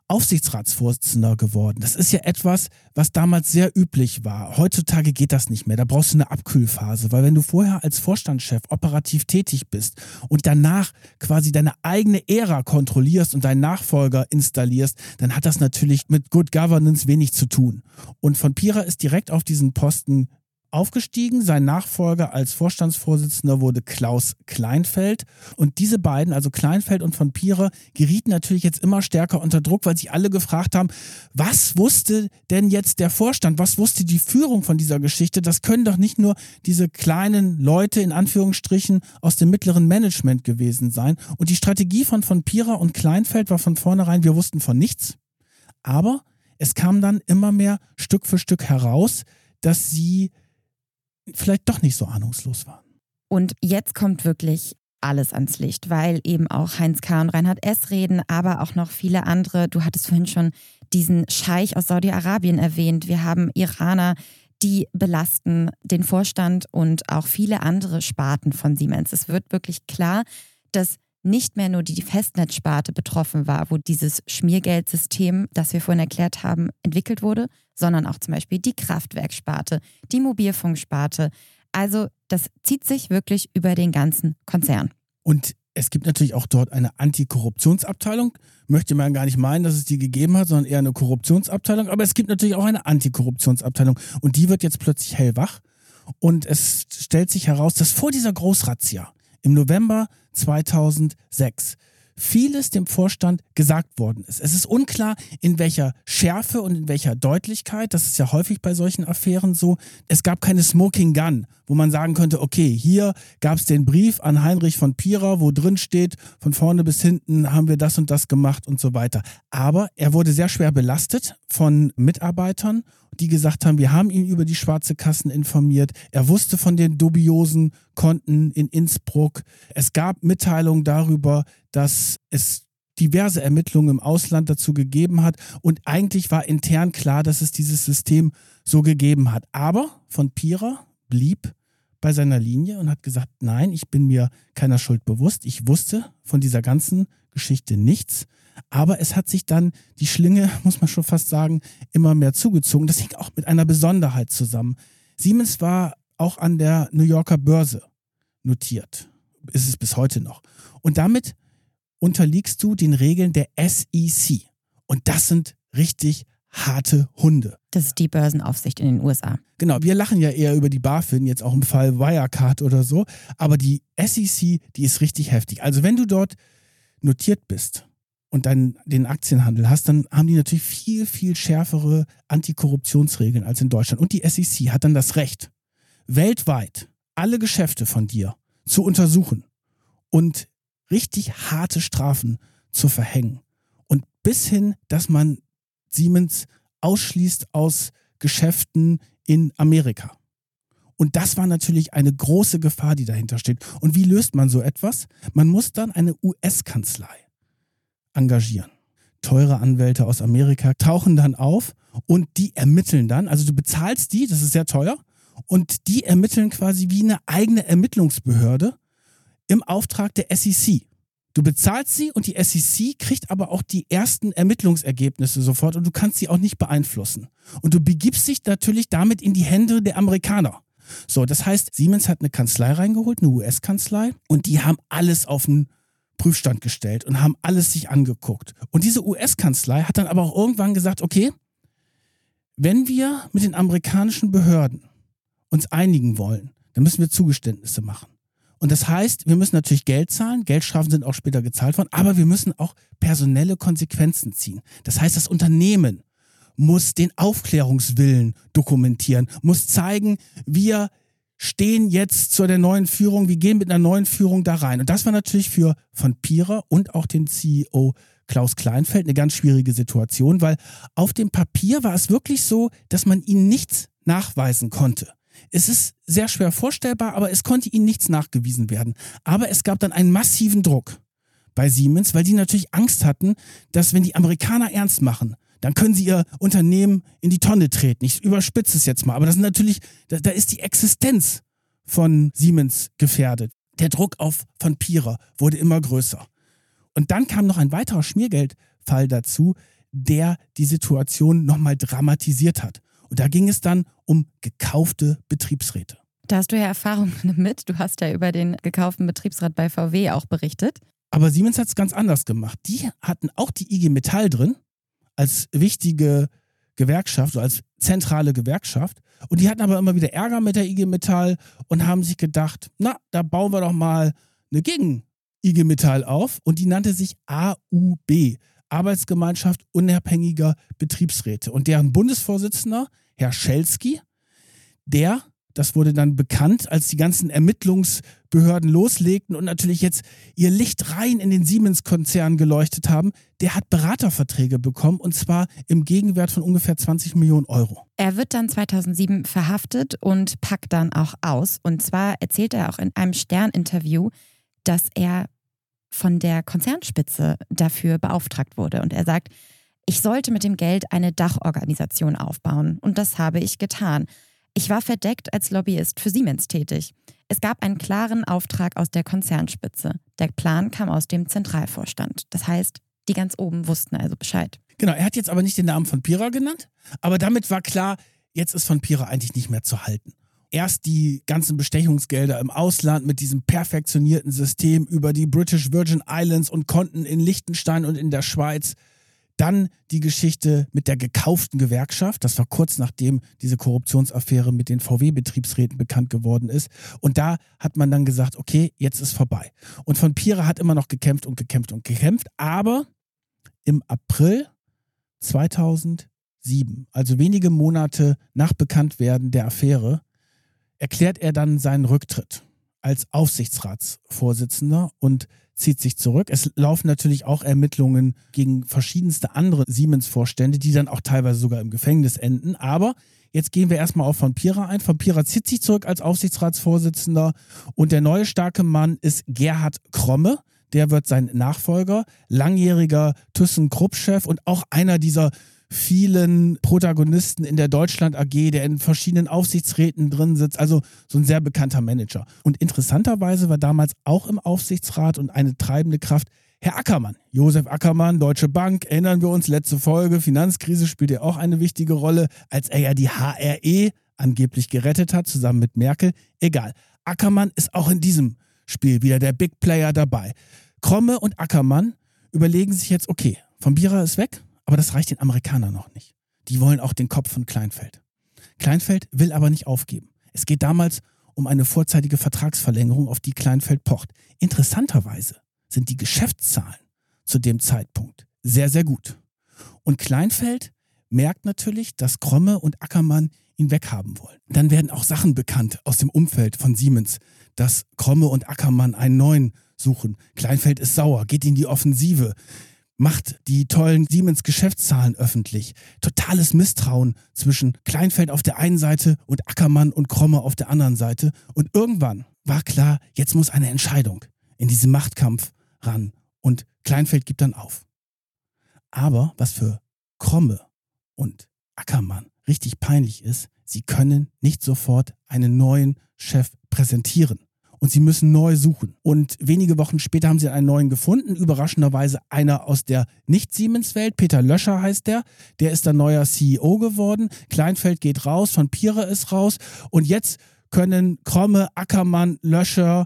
Aufsichtsratsvorsitzender geworden. Das ist ja etwas, was damals sehr üblich war. Heutzutage geht das nicht mehr. Da brauchst du eine Abkühlphase, weil wenn du vorher als Vorstandschef operativ tätig bist und danach quasi deine eigene Ära kontrollierst und deinen Nachfolger installierst, dann hat das natürlich mit Good Governance wenig zu tun. Und von Pira ist direkt auf diesen Posten aufgestiegen. Sein Nachfolger als Vorstandsvorsitzender wurde Klaus Kleinfeld. Und diese beiden, also Kleinfeld und von Pire, gerieten natürlich jetzt immer stärker unter Druck, weil sich alle gefragt haben, was wusste denn jetzt der Vorstand? Was wusste die Führung von dieser Geschichte? Das können doch nicht nur diese kleinen Leute in Anführungsstrichen aus dem mittleren Management gewesen sein. Und die Strategie von von Pira und Kleinfeld war von vornherein, wir wussten von nichts. Aber es kam dann immer mehr Stück für Stück heraus, dass sie vielleicht doch nicht so ahnungslos waren. Und jetzt kommt wirklich alles ans Licht, weil eben auch Heinz K. und Reinhard S. reden, aber auch noch viele andere. Du hattest vorhin schon diesen Scheich aus Saudi-Arabien erwähnt. Wir haben Iraner, die belasten den Vorstand und auch viele andere Sparten von Siemens. Es wird wirklich klar, dass nicht mehr nur die Festnetzsparte betroffen war, wo dieses Schmiergeldsystem, das wir vorhin erklärt haben, entwickelt wurde, sondern auch zum Beispiel die Kraftwerksparte, die Mobilfunksparte. Also das zieht sich wirklich über den ganzen Konzern. Und es gibt natürlich auch dort eine Antikorruptionsabteilung. Möchte man gar nicht meinen, dass es die gegeben hat, sondern eher eine Korruptionsabteilung. Aber es gibt natürlich auch eine Antikorruptionsabteilung. Und die wird jetzt plötzlich hellwach. Und es stellt sich heraus, dass vor dieser Großrazzia im November 2006 vieles dem Vorstand gesagt worden ist. Es ist unklar, in welcher Schärfe und in welcher Deutlichkeit. Das ist ja häufig bei solchen Affären so. Es gab keine Smoking Gun, wo man sagen könnte, okay, hier gab es den Brief an Heinrich von Pira, wo drin steht, von vorne bis hinten haben wir das und das gemacht und so weiter. Aber er wurde sehr schwer belastet von Mitarbeitern die gesagt haben, wir haben ihn über die schwarze Kassen informiert. Er wusste von den dubiosen Konten in Innsbruck. Es gab Mitteilungen darüber, dass es diverse Ermittlungen im Ausland dazu gegeben hat. Und eigentlich war intern klar, dass es dieses System so gegeben hat. Aber von Pira blieb bei seiner Linie und hat gesagt, nein, ich bin mir keiner Schuld bewusst. Ich wusste von dieser ganzen Geschichte nichts. Aber es hat sich dann die Schlinge, muss man schon fast sagen, immer mehr zugezogen. Das hing auch mit einer Besonderheit zusammen. Siemens war auch an der New Yorker Börse notiert. Ist es bis heute noch. Und damit unterliegst du den Regeln der SEC. Und das sind richtig harte Hunde. Das ist die Börsenaufsicht in den USA. Genau, wir lachen ja eher über die BaFin, jetzt auch im Fall Wirecard oder so. Aber die SEC, die ist richtig heftig. Also wenn du dort notiert bist und dann den Aktienhandel hast, dann haben die natürlich viel, viel schärfere Antikorruptionsregeln als in Deutschland. Und die SEC hat dann das Recht, weltweit alle Geschäfte von dir zu untersuchen und richtig harte Strafen zu verhängen. Und bis hin, dass man Siemens ausschließt aus Geschäften in Amerika. Und das war natürlich eine große Gefahr, die dahinter steht. Und wie löst man so etwas? Man muss dann eine US-Kanzlei engagieren. Teure Anwälte aus Amerika tauchen dann auf und die ermitteln dann. Also du bezahlst die, das ist sehr teuer, und die ermitteln quasi wie eine eigene Ermittlungsbehörde im Auftrag der SEC. Du bezahlst sie und die SEC kriegt aber auch die ersten Ermittlungsergebnisse sofort und du kannst sie auch nicht beeinflussen. Und du begibst dich natürlich damit in die Hände der Amerikaner. So, das heißt, Siemens hat eine Kanzlei reingeholt, eine US-Kanzlei, und die haben alles auf den Prüfstand gestellt und haben alles sich angeguckt. Und diese US-Kanzlei hat dann aber auch irgendwann gesagt, okay, wenn wir mit den amerikanischen Behörden uns einigen wollen, dann müssen wir Zugeständnisse machen. Und das heißt, wir müssen natürlich Geld zahlen, Geldstrafen sind auch später gezahlt worden, aber wir müssen auch personelle Konsequenzen ziehen. Das heißt, das Unternehmen muss den Aufklärungswillen dokumentieren, muss zeigen, wir stehen jetzt zu der neuen Führung, wir gehen mit einer neuen Führung da rein. Und das war natürlich für von Pira und auch den CEO Klaus Kleinfeld eine ganz schwierige Situation, weil auf dem Papier war es wirklich so, dass man ihnen nichts nachweisen konnte. Es ist sehr schwer vorstellbar, aber es konnte ihnen nichts nachgewiesen werden. Aber es gab dann einen massiven Druck bei Siemens, weil die natürlich Angst hatten, dass wenn die Amerikaner ernst machen, dann können sie ihr Unternehmen in die Tonne treten. Ich überspitze es jetzt mal, aber das ist natürlich, da, da ist die Existenz von Siemens gefährdet. Der Druck auf von Pira wurde immer größer. Und dann kam noch ein weiterer Schmiergeldfall dazu, der die Situation nochmal dramatisiert hat. Und da ging es dann um gekaufte Betriebsräte. Da hast du ja Erfahrung mit. Du hast ja über den gekauften Betriebsrat bei VW auch berichtet. Aber Siemens hat es ganz anders gemacht. Die hatten auch die IG Metall drin als wichtige Gewerkschaft, so als zentrale Gewerkschaft. Und die hatten aber immer wieder Ärger mit der IG Metall und haben sich gedacht, na, da bauen wir doch mal eine Gegen-IG Metall auf. Und die nannte sich AUB, Arbeitsgemeinschaft unabhängiger Betriebsräte. Und deren Bundesvorsitzender, Herr Schelski, der, das wurde dann bekannt, als die ganzen Ermittlungsbehörden loslegten und natürlich jetzt ihr Licht rein in den Siemens-Konzern geleuchtet haben, der hat Beraterverträge bekommen und zwar im Gegenwert von ungefähr 20 Millionen Euro. Er wird dann 2007 verhaftet und packt dann auch aus. Und zwar erzählt er auch in einem Stern-Interview, dass er von der Konzernspitze dafür beauftragt wurde. Und er sagt, ich sollte mit dem Geld eine Dachorganisation aufbauen. Und das habe ich getan. Ich war verdeckt als Lobbyist für Siemens tätig. Es gab einen klaren Auftrag aus der Konzernspitze. Der Plan kam aus dem Zentralvorstand. Das heißt, die ganz oben wussten also Bescheid. Genau, er hat jetzt aber nicht den Namen von Pira genannt, aber damit war klar, jetzt ist von Pira eigentlich nicht mehr zu halten erst die ganzen Bestechungsgelder im Ausland mit diesem perfektionierten System über die British Virgin Islands und Konten in Liechtenstein und in der Schweiz. Dann die Geschichte mit der gekauften Gewerkschaft. Das war kurz nachdem diese Korruptionsaffäre mit den VW-Betriebsräten bekannt geworden ist. Und da hat man dann gesagt, okay, jetzt ist vorbei. Und von Pira hat immer noch gekämpft und gekämpft und gekämpft. Aber im April 2007, also wenige Monate nach Bekanntwerden der Affäre, erklärt er dann seinen Rücktritt als Aufsichtsratsvorsitzender und zieht sich zurück. Es laufen natürlich auch Ermittlungen gegen verschiedenste andere Siemens-Vorstände, die dann auch teilweise sogar im Gefängnis enden. Aber jetzt gehen wir erstmal auf Von Pira ein. Von Pira zieht sich zurück als Aufsichtsratsvorsitzender und der neue starke Mann ist Gerhard Kromme. Der wird sein Nachfolger, langjähriger ThyssenKrupp-Chef und auch einer dieser vielen Protagonisten in der Deutschland AG, der in verschiedenen Aufsichtsräten drin sitzt, also so ein sehr bekannter Manager. Und interessanterweise war damals auch im Aufsichtsrat und eine treibende Kraft Herr Ackermann, Josef Ackermann, Deutsche Bank, erinnern wir uns, letzte Folge, Finanzkrise spielt ja auch eine wichtige Rolle, als er ja die HRE angeblich gerettet hat, zusammen mit Merkel. Egal. Ackermann ist auch in diesem Spiel wieder der Big Player dabei. Kromme und Ackermann überlegen sich jetzt, okay, von Bierer ist weg, aber das reicht den Amerikanern noch nicht. Die wollen auch den Kopf von Kleinfeld. Kleinfeld will aber nicht aufgeben. Es geht damals um eine vorzeitige Vertragsverlängerung, auf die Kleinfeld pocht. Interessanterweise sind die Geschäftszahlen zu dem Zeitpunkt sehr, sehr gut. Und Kleinfeld merkt natürlich, dass Kromme und Ackermann ihn weghaben wollen. Dann werden auch Sachen bekannt aus dem Umfeld von Siemens, dass Kromme und Ackermann einen neuen suchen. Kleinfeld ist sauer, geht in die Offensive macht die tollen Siemens-Geschäftszahlen öffentlich. Totales Misstrauen zwischen Kleinfeld auf der einen Seite und Ackermann und Kromme auf der anderen Seite. Und irgendwann war klar, jetzt muss eine Entscheidung in diesem Machtkampf ran. Und Kleinfeld gibt dann auf. Aber was für Kromme und Ackermann richtig peinlich ist, sie können nicht sofort einen neuen Chef präsentieren und sie müssen neu suchen. Und wenige Wochen später haben sie einen neuen gefunden, überraschenderweise einer aus der Nicht-Siemens-Welt, Peter Löscher heißt der, der ist dann neuer CEO geworden, Kleinfeld geht raus, von Pire ist raus. Und jetzt können Kromme, Ackermann, Löscher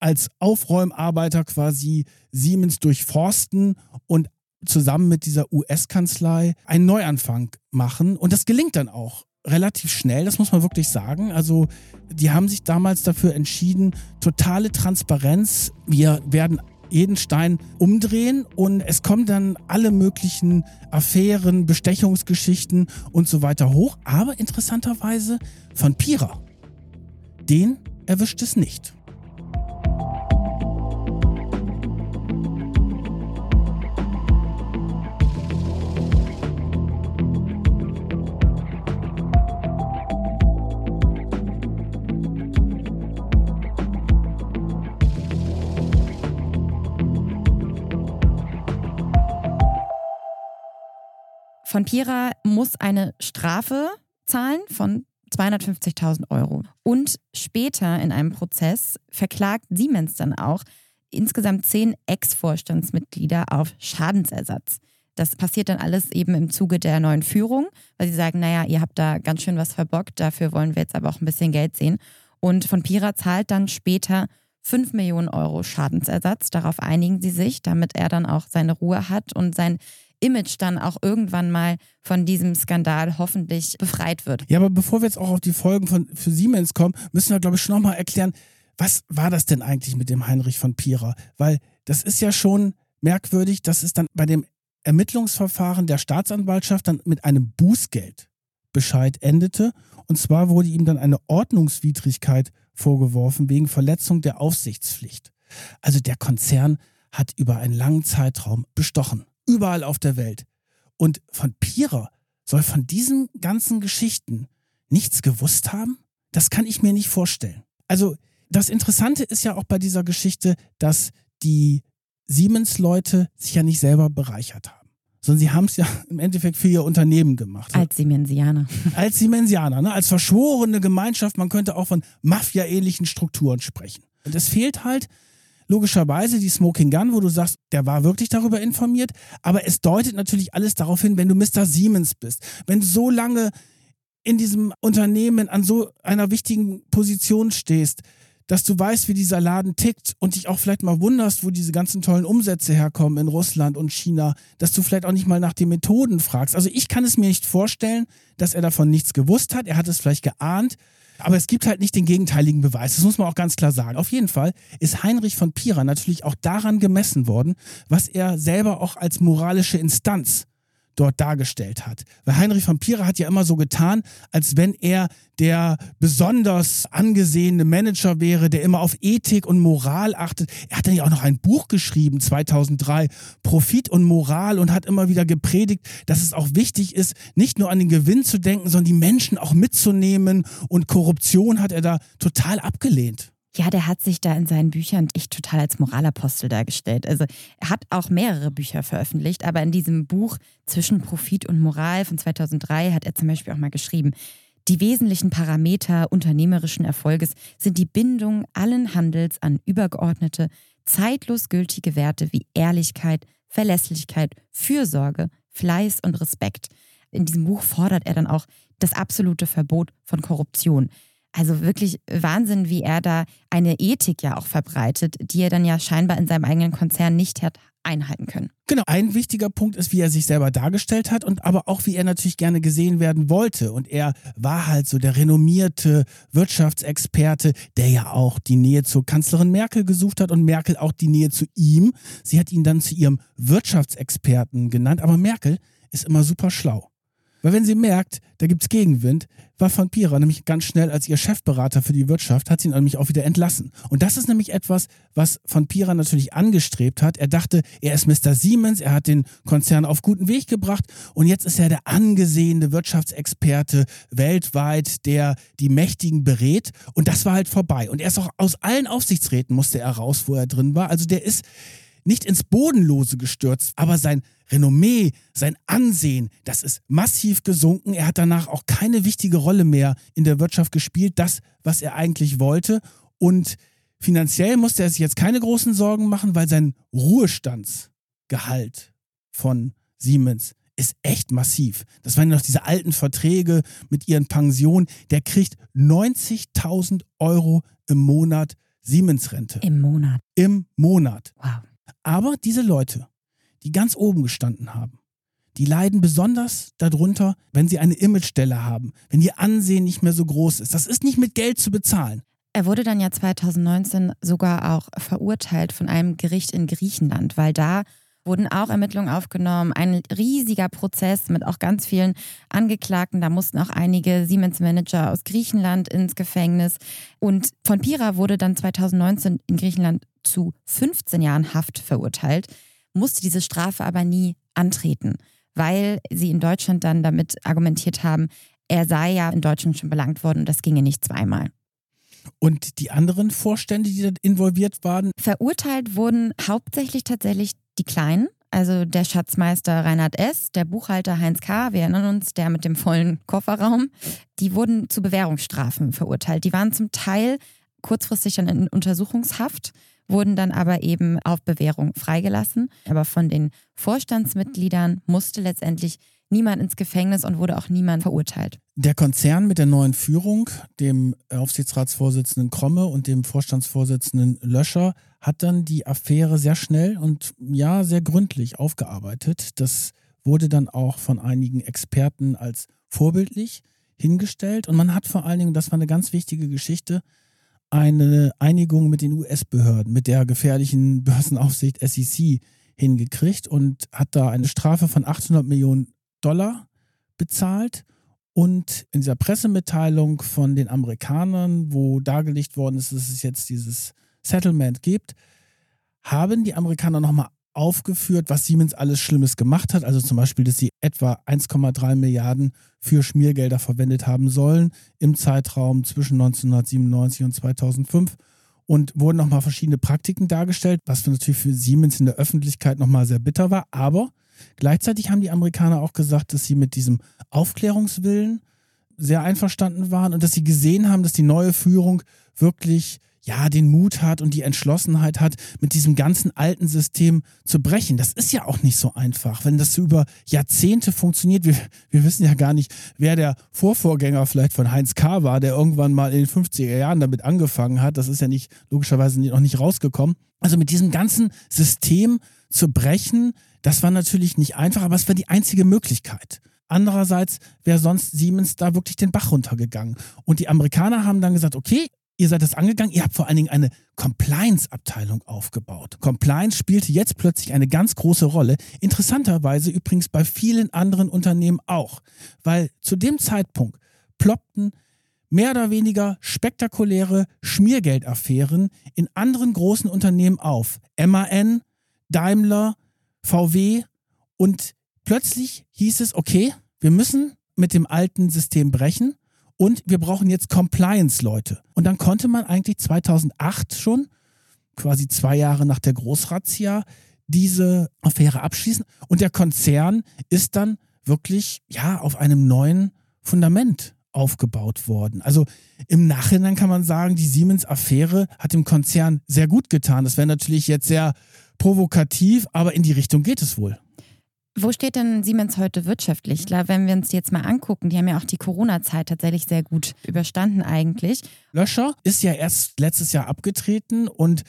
als Aufräumarbeiter quasi Siemens durchforsten und zusammen mit dieser US-Kanzlei einen Neuanfang machen. Und das gelingt dann auch relativ schnell, das muss man wirklich sagen. Also die haben sich damals dafür entschieden, totale Transparenz. Wir werden jeden Stein umdrehen und es kommen dann alle möglichen Affären, Bestechungsgeschichten und so weiter hoch. Aber interessanterweise von Pira. Den erwischt es nicht. Von Pira muss eine Strafe zahlen von 250.000 Euro. Und später in einem Prozess verklagt Siemens dann auch insgesamt zehn Ex-Vorstandsmitglieder auf Schadensersatz. Das passiert dann alles eben im Zuge der neuen Führung, weil sie sagen, naja, ihr habt da ganz schön was verbockt, dafür wollen wir jetzt aber auch ein bisschen Geld sehen. Und von Pira zahlt dann später 5 Millionen Euro Schadensersatz. Darauf einigen sie sich, damit er dann auch seine Ruhe hat und sein Image dann auch irgendwann mal von diesem Skandal hoffentlich befreit wird. Ja, aber bevor wir jetzt auch auf die Folgen von, für Siemens kommen, müssen wir, glaube ich, schon nochmal erklären, was war das denn eigentlich mit dem Heinrich von Pira? Weil das ist ja schon merkwürdig, dass es dann bei dem Ermittlungsverfahren der Staatsanwaltschaft dann mit einem Bußgeldbescheid endete. Und zwar wurde ihm dann eine Ordnungswidrigkeit vorgeworfen wegen Verletzung der Aufsichtspflicht. Also der Konzern hat über einen langen Zeitraum bestochen überall auf der Welt. Und von Pira soll von diesen ganzen Geschichten nichts gewusst haben? Das kann ich mir nicht vorstellen. Also das Interessante ist ja auch bei dieser Geschichte, dass die Siemens-Leute sich ja nicht selber bereichert haben, sondern sie haben es ja im Endeffekt für ihr Unternehmen gemacht. Als Siemensianer. Als Siemensianer, ne? als verschworene Gemeinschaft. Man könnte auch von Mafia-ähnlichen Strukturen sprechen. Und es fehlt halt logischerweise die Smoking Gun, wo du sagst, der war wirklich darüber informiert, aber es deutet natürlich alles darauf hin, wenn du Mr. Siemens bist, wenn du so lange in diesem Unternehmen an so einer wichtigen Position stehst, dass du weißt, wie dieser Laden tickt und dich auch vielleicht mal wunderst, wo diese ganzen tollen Umsätze herkommen in Russland und China, dass du vielleicht auch nicht mal nach den Methoden fragst. Also ich kann es mir nicht vorstellen, dass er davon nichts gewusst hat. Er hat es vielleicht geahnt, aber es gibt halt nicht den gegenteiligen Beweis. Das muss man auch ganz klar sagen. Auf jeden Fall ist Heinrich von Pira natürlich auch daran gemessen worden, was er selber auch als moralische Instanz dort dargestellt hat. Weil Heinrich von Pira hat ja immer so getan, als wenn er der besonders angesehene Manager wäre, der immer auf Ethik und Moral achtet. Er hat dann ja auch noch ein Buch geschrieben, 2003, Profit und Moral und hat immer wieder gepredigt, dass es auch wichtig ist, nicht nur an den Gewinn zu denken, sondern die Menschen auch mitzunehmen und Korruption hat er da total abgelehnt. Ja, der hat sich da in seinen Büchern echt total als Moralapostel dargestellt. Also er hat auch mehrere Bücher veröffentlicht, aber in diesem Buch Zwischen Profit und Moral von 2003 hat er zum Beispiel auch mal geschrieben, die wesentlichen Parameter unternehmerischen Erfolges sind die Bindung allen Handels an übergeordnete, zeitlos gültige Werte wie Ehrlichkeit, Verlässlichkeit, Fürsorge, Fleiß und Respekt. In diesem Buch fordert er dann auch das absolute Verbot von Korruption. Also wirklich Wahnsinn, wie er da eine Ethik ja auch verbreitet, die er dann ja scheinbar in seinem eigenen Konzern nicht hat einhalten können. Genau, ein wichtiger Punkt ist, wie er sich selber dargestellt hat und aber auch, wie er natürlich gerne gesehen werden wollte. Und er war halt so der renommierte Wirtschaftsexperte, der ja auch die Nähe zur Kanzlerin Merkel gesucht hat und Merkel auch die Nähe zu ihm. Sie hat ihn dann zu ihrem Wirtschaftsexperten genannt, aber Merkel ist immer super schlau. Weil wenn sie merkt, da gibt es Gegenwind, war Van Pira nämlich ganz schnell als ihr Chefberater für die Wirtschaft, hat sie ihn nämlich auch wieder entlassen. Und das ist nämlich etwas, was Van Pira natürlich angestrebt hat. Er dachte, er ist Mr. Siemens, er hat den Konzern auf guten Weg gebracht und jetzt ist er der angesehene Wirtschaftsexperte weltweit, der die Mächtigen berät. Und das war halt vorbei. Und er ist auch aus allen Aufsichtsräten musste er raus, wo er drin war. Also der ist nicht ins Bodenlose gestürzt, aber sein Renommee, sein Ansehen, das ist massiv gesunken. Er hat danach auch keine wichtige Rolle mehr in der Wirtschaft gespielt, das, was er eigentlich wollte. Und finanziell musste er sich jetzt keine großen Sorgen machen, weil sein Ruhestandsgehalt von Siemens ist echt massiv. Das waren ja noch diese alten Verträge mit ihren Pensionen. Der kriegt 90.000 Euro im Monat Siemens-Rente. Im Monat. Im Monat. Wow. Aber diese Leute, die ganz oben gestanden haben, die leiden besonders darunter, wenn sie eine Imagestelle haben, wenn ihr Ansehen nicht mehr so groß ist. Das ist nicht mit Geld zu bezahlen. Er wurde dann ja 2019 sogar auch verurteilt von einem Gericht in Griechenland, weil da wurden auch Ermittlungen aufgenommen. Ein riesiger Prozess mit auch ganz vielen Angeklagten. Da mussten auch einige Siemens-Manager aus Griechenland ins Gefängnis. Und von Pira wurde dann 2019 in Griechenland zu 15 Jahren Haft verurteilt, musste diese Strafe aber nie antreten, weil sie in Deutschland dann damit argumentiert haben, er sei ja in Deutschland schon belangt worden und das ginge nicht zweimal. Und die anderen Vorstände, die da involviert waren? Verurteilt wurden hauptsächlich tatsächlich die Kleinen, also der Schatzmeister Reinhard S., der Buchhalter Heinz K., wir erinnern uns, der mit dem vollen Kofferraum, die wurden zu Bewährungsstrafen verurteilt. Die waren zum Teil kurzfristig dann in Untersuchungshaft, wurden dann aber eben auf Bewährung freigelassen. Aber von den Vorstandsmitgliedern musste letztendlich niemand ins Gefängnis und wurde auch niemand verurteilt. Der Konzern mit der neuen Führung, dem Aufsichtsratsvorsitzenden Kromme und dem Vorstandsvorsitzenden Löscher, hat dann die Affäre sehr schnell und ja, sehr gründlich aufgearbeitet. Das wurde dann auch von einigen Experten als vorbildlich hingestellt. Und man hat vor allen Dingen, das war eine ganz wichtige Geschichte, eine Einigung mit den US-Behörden, mit der gefährlichen Börsenaufsicht SEC hingekriegt und hat da eine Strafe von 800 Millionen Dollar bezahlt. Und in dieser Pressemitteilung von den Amerikanern, wo dargelegt worden ist, dass es jetzt dieses Settlement gibt, haben die Amerikaner nochmal aufgeführt, was Siemens alles Schlimmes gemacht hat. Also zum Beispiel, dass sie etwa 1,3 Milliarden für Schmiergelder verwendet haben sollen im Zeitraum zwischen 1997 und 2005 und wurden nochmal verschiedene Praktiken dargestellt, was natürlich für Siemens in der Öffentlichkeit nochmal sehr bitter war. Aber Gleichzeitig haben die Amerikaner auch gesagt, dass sie mit diesem Aufklärungswillen sehr einverstanden waren und dass sie gesehen haben, dass die neue Führung wirklich ja den Mut hat und die Entschlossenheit hat, mit diesem ganzen alten System zu brechen. Das ist ja auch nicht so einfach, wenn das so über Jahrzehnte funktioniert. Wir, wir wissen ja gar nicht, wer der Vorvorgänger vielleicht von Heinz K. war, der irgendwann mal in den 50er Jahren damit angefangen hat. Das ist ja nicht logischerweise noch nicht rausgekommen. Also mit diesem ganzen System zu brechen, das war natürlich nicht einfach, aber es war die einzige Möglichkeit. Andererseits wäre sonst Siemens da wirklich den Bach runtergegangen. Und die Amerikaner haben dann gesagt, okay, ihr seid das angegangen, ihr habt vor allen Dingen eine Compliance-Abteilung aufgebaut. Compliance spielte jetzt plötzlich eine ganz große Rolle. Interessanterweise übrigens bei vielen anderen Unternehmen auch. Weil zu dem Zeitpunkt ploppten mehr oder weniger spektakuläre Schmiergeldaffären in anderen großen Unternehmen auf. MAN, Daimler, VW und plötzlich hieß es, okay, wir müssen mit dem alten System brechen und wir brauchen jetzt Compliance-Leute. Und dann konnte man eigentlich 2008 schon, quasi zwei Jahre nach der Großrazzia, diese Affäre abschließen. Und der Konzern ist dann wirklich, ja, auf einem neuen Fundament aufgebaut worden. Also im Nachhinein kann man sagen, die Siemens-Affäre hat dem Konzern sehr gut getan. Das wäre natürlich jetzt sehr provokativ, aber in die Richtung geht es wohl. Wo steht denn Siemens heute wirtschaftlich? Klar, wenn wir uns die jetzt mal angucken, die haben ja auch die Corona-Zeit tatsächlich sehr gut überstanden eigentlich. Löscher ist ja erst letztes Jahr abgetreten und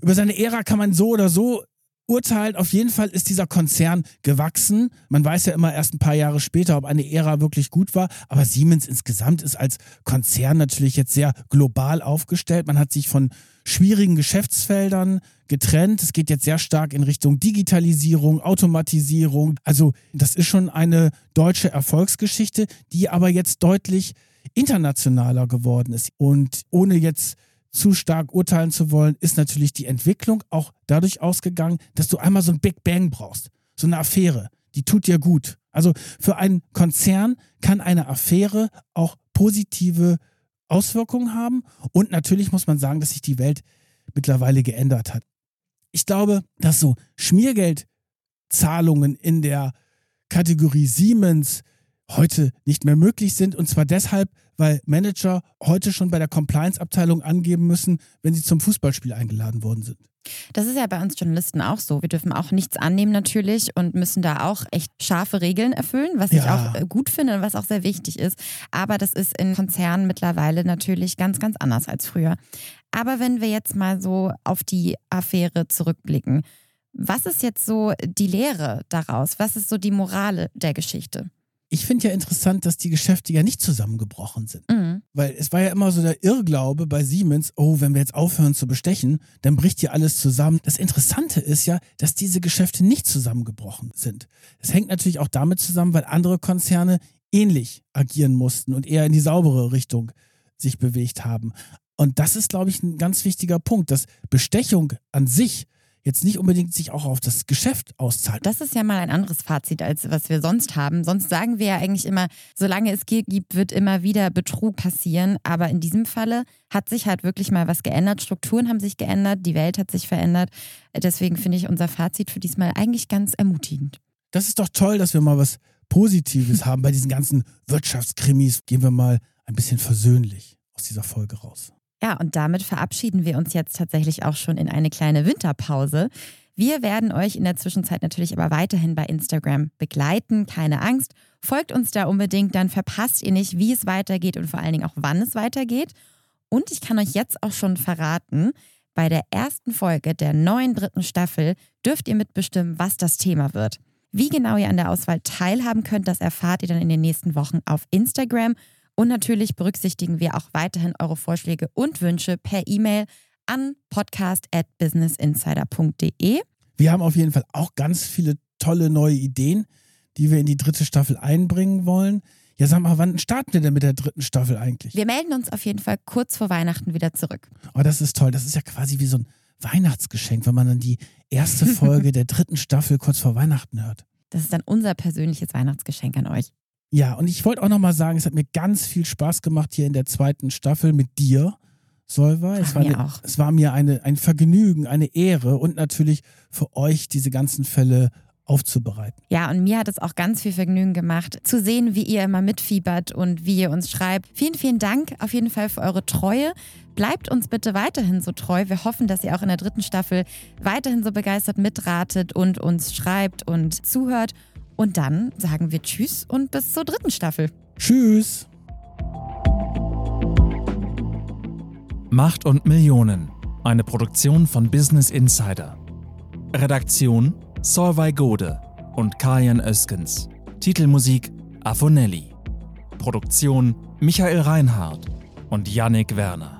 über seine Ära kann man so oder so urteilen. Auf jeden Fall ist dieser Konzern gewachsen. Man weiß ja immer erst ein paar Jahre später, ob eine Ära wirklich gut war. Aber Siemens insgesamt ist als Konzern natürlich jetzt sehr global aufgestellt. Man hat sich von schwierigen Geschäftsfeldern getrennt. Es geht jetzt sehr stark in Richtung Digitalisierung, Automatisierung. Also das ist schon eine deutsche Erfolgsgeschichte, die aber jetzt deutlich internationaler geworden ist. Und ohne jetzt zu stark urteilen zu wollen, ist natürlich die Entwicklung auch dadurch ausgegangen, dass du einmal so ein Big Bang brauchst. So eine Affäre, die tut dir gut. Also für einen Konzern kann eine Affäre auch positive Auswirkungen haben. Und natürlich muss man sagen, dass sich die Welt mittlerweile geändert hat. Ich glaube, dass so Schmiergeldzahlungen in der Kategorie Siemens heute nicht mehr möglich sind. Und zwar deshalb, weil Manager heute schon bei der Compliance-Abteilung angeben müssen, wenn sie zum Fußballspiel eingeladen worden sind. Das ist ja bei uns Journalisten auch so. Wir dürfen auch nichts annehmen natürlich und müssen da auch echt scharfe Regeln erfüllen, was ja. ich auch äh, gut finde und was auch sehr wichtig ist. Aber das ist in Konzernen mittlerweile natürlich ganz, ganz anders als früher. Aber wenn wir jetzt mal so auf die Affäre zurückblicken, was ist jetzt so die Lehre daraus? Was ist so die Morale der Geschichte? Ich finde ja interessant, dass die Geschäfte ja nicht zusammengebrochen sind. Mhm. Weil es war ja immer so der Irrglaube bei Siemens, oh, wenn wir jetzt aufhören zu bestechen, dann bricht hier alles zusammen. Das Interessante ist ja, dass diese Geschäfte nicht zusammengebrochen sind. Es hängt natürlich auch damit zusammen, weil andere Konzerne ähnlich agieren mussten und eher in die saubere Richtung sich bewegt haben. Und das ist, glaube ich, ein ganz wichtiger Punkt, dass Bestechung an sich jetzt nicht unbedingt sich auch auf das Geschäft auszahlt. Das ist ja mal ein anderes Fazit, als was wir sonst haben. Sonst sagen wir ja eigentlich immer, solange es Gier gibt, wird immer wieder Betrug passieren. Aber in diesem Falle hat sich halt wirklich mal was geändert. Strukturen haben sich geändert, die Welt hat sich verändert. Deswegen finde ich unser Fazit für diesmal eigentlich ganz ermutigend. Das ist doch toll, dass wir mal was Positives haben bei diesen ganzen Wirtschaftskrimis. Gehen wir mal ein bisschen versöhnlich aus dieser Folge raus. Ja, und damit verabschieden wir uns jetzt tatsächlich auch schon in eine kleine Winterpause. Wir werden euch in der Zwischenzeit natürlich aber weiterhin bei Instagram begleiten. Keine Angst. Folgt uns da unbedingt, dann verpasst ihr nicht, wie es weitergeht und vor allen Dingen auch, wann es weitergeht. Und ich kann euch jetzt auch schon verraten, bei der ersten Folge der neuen dritten Staffel dürft ihr mitbestimmen, was das Thema wird. Wie genau ihr an der Auswahl teilhaben könnt, das erfahrt ihr dann in den nächsten Wochen auf Instagram. Und natürlich berücksichtigen wir auch weiterhin eure Vorschläge und Wünsche per E-Mail an podcast.businessinsider.de. Wir haben auf jeden Fall auch ganz viele tolle neue Ideen, die wir in die dritte Staffel einbringen wollen. Ja, sag mal, wann starten wir denn mit der dritten Staffel eigentlich? Wir melden uns auf jeden Fall kurz vor Weihnachten wieder zurück. Oh, das ist toll. Das ist ja quasi wie so ein Weihnachtsgeschenk, wenn man dann die erste Folge der dritten Staffel kurz vor Weihnachten hört. Das ist dann unser persönliches Weihnachtsgeschenk an euch. Ja, und ich wollte auch nochmal sagen, es hat mir ganz viel Spaß gemacht hier in der zweiten Staffel mit dir, Solva. Es war, mir eine, es war mir eine, ein Vergnügen, eine Ehre und natürlich für euch diese ganzen Fälle aufzubereiten. Ja, und mir hat es auch ganz viel Vergnügen gemacht, zu sehen, wie ihr immer mitfiebert und wie ihr uns schreibt. Vielen, vielen Dank auf jeden Fall für eure Treue. Bleibt uns bitte weiterhin so treu. Wir hoffen, dass ihr auch in der dritten Staffel weiterhin so begeistert mitratet und uns schreibt und zuhört. Und dann sagen wir Tschüss und bis zur dritten Staffel. Tschüss! Macht und Millionen. Eine Produktion von Business Insider. Redaktion Solvay Gode und Kajan Öskens. Titelmusik Afonelli. Produktion Michael Reinhardt und Yannick Werner.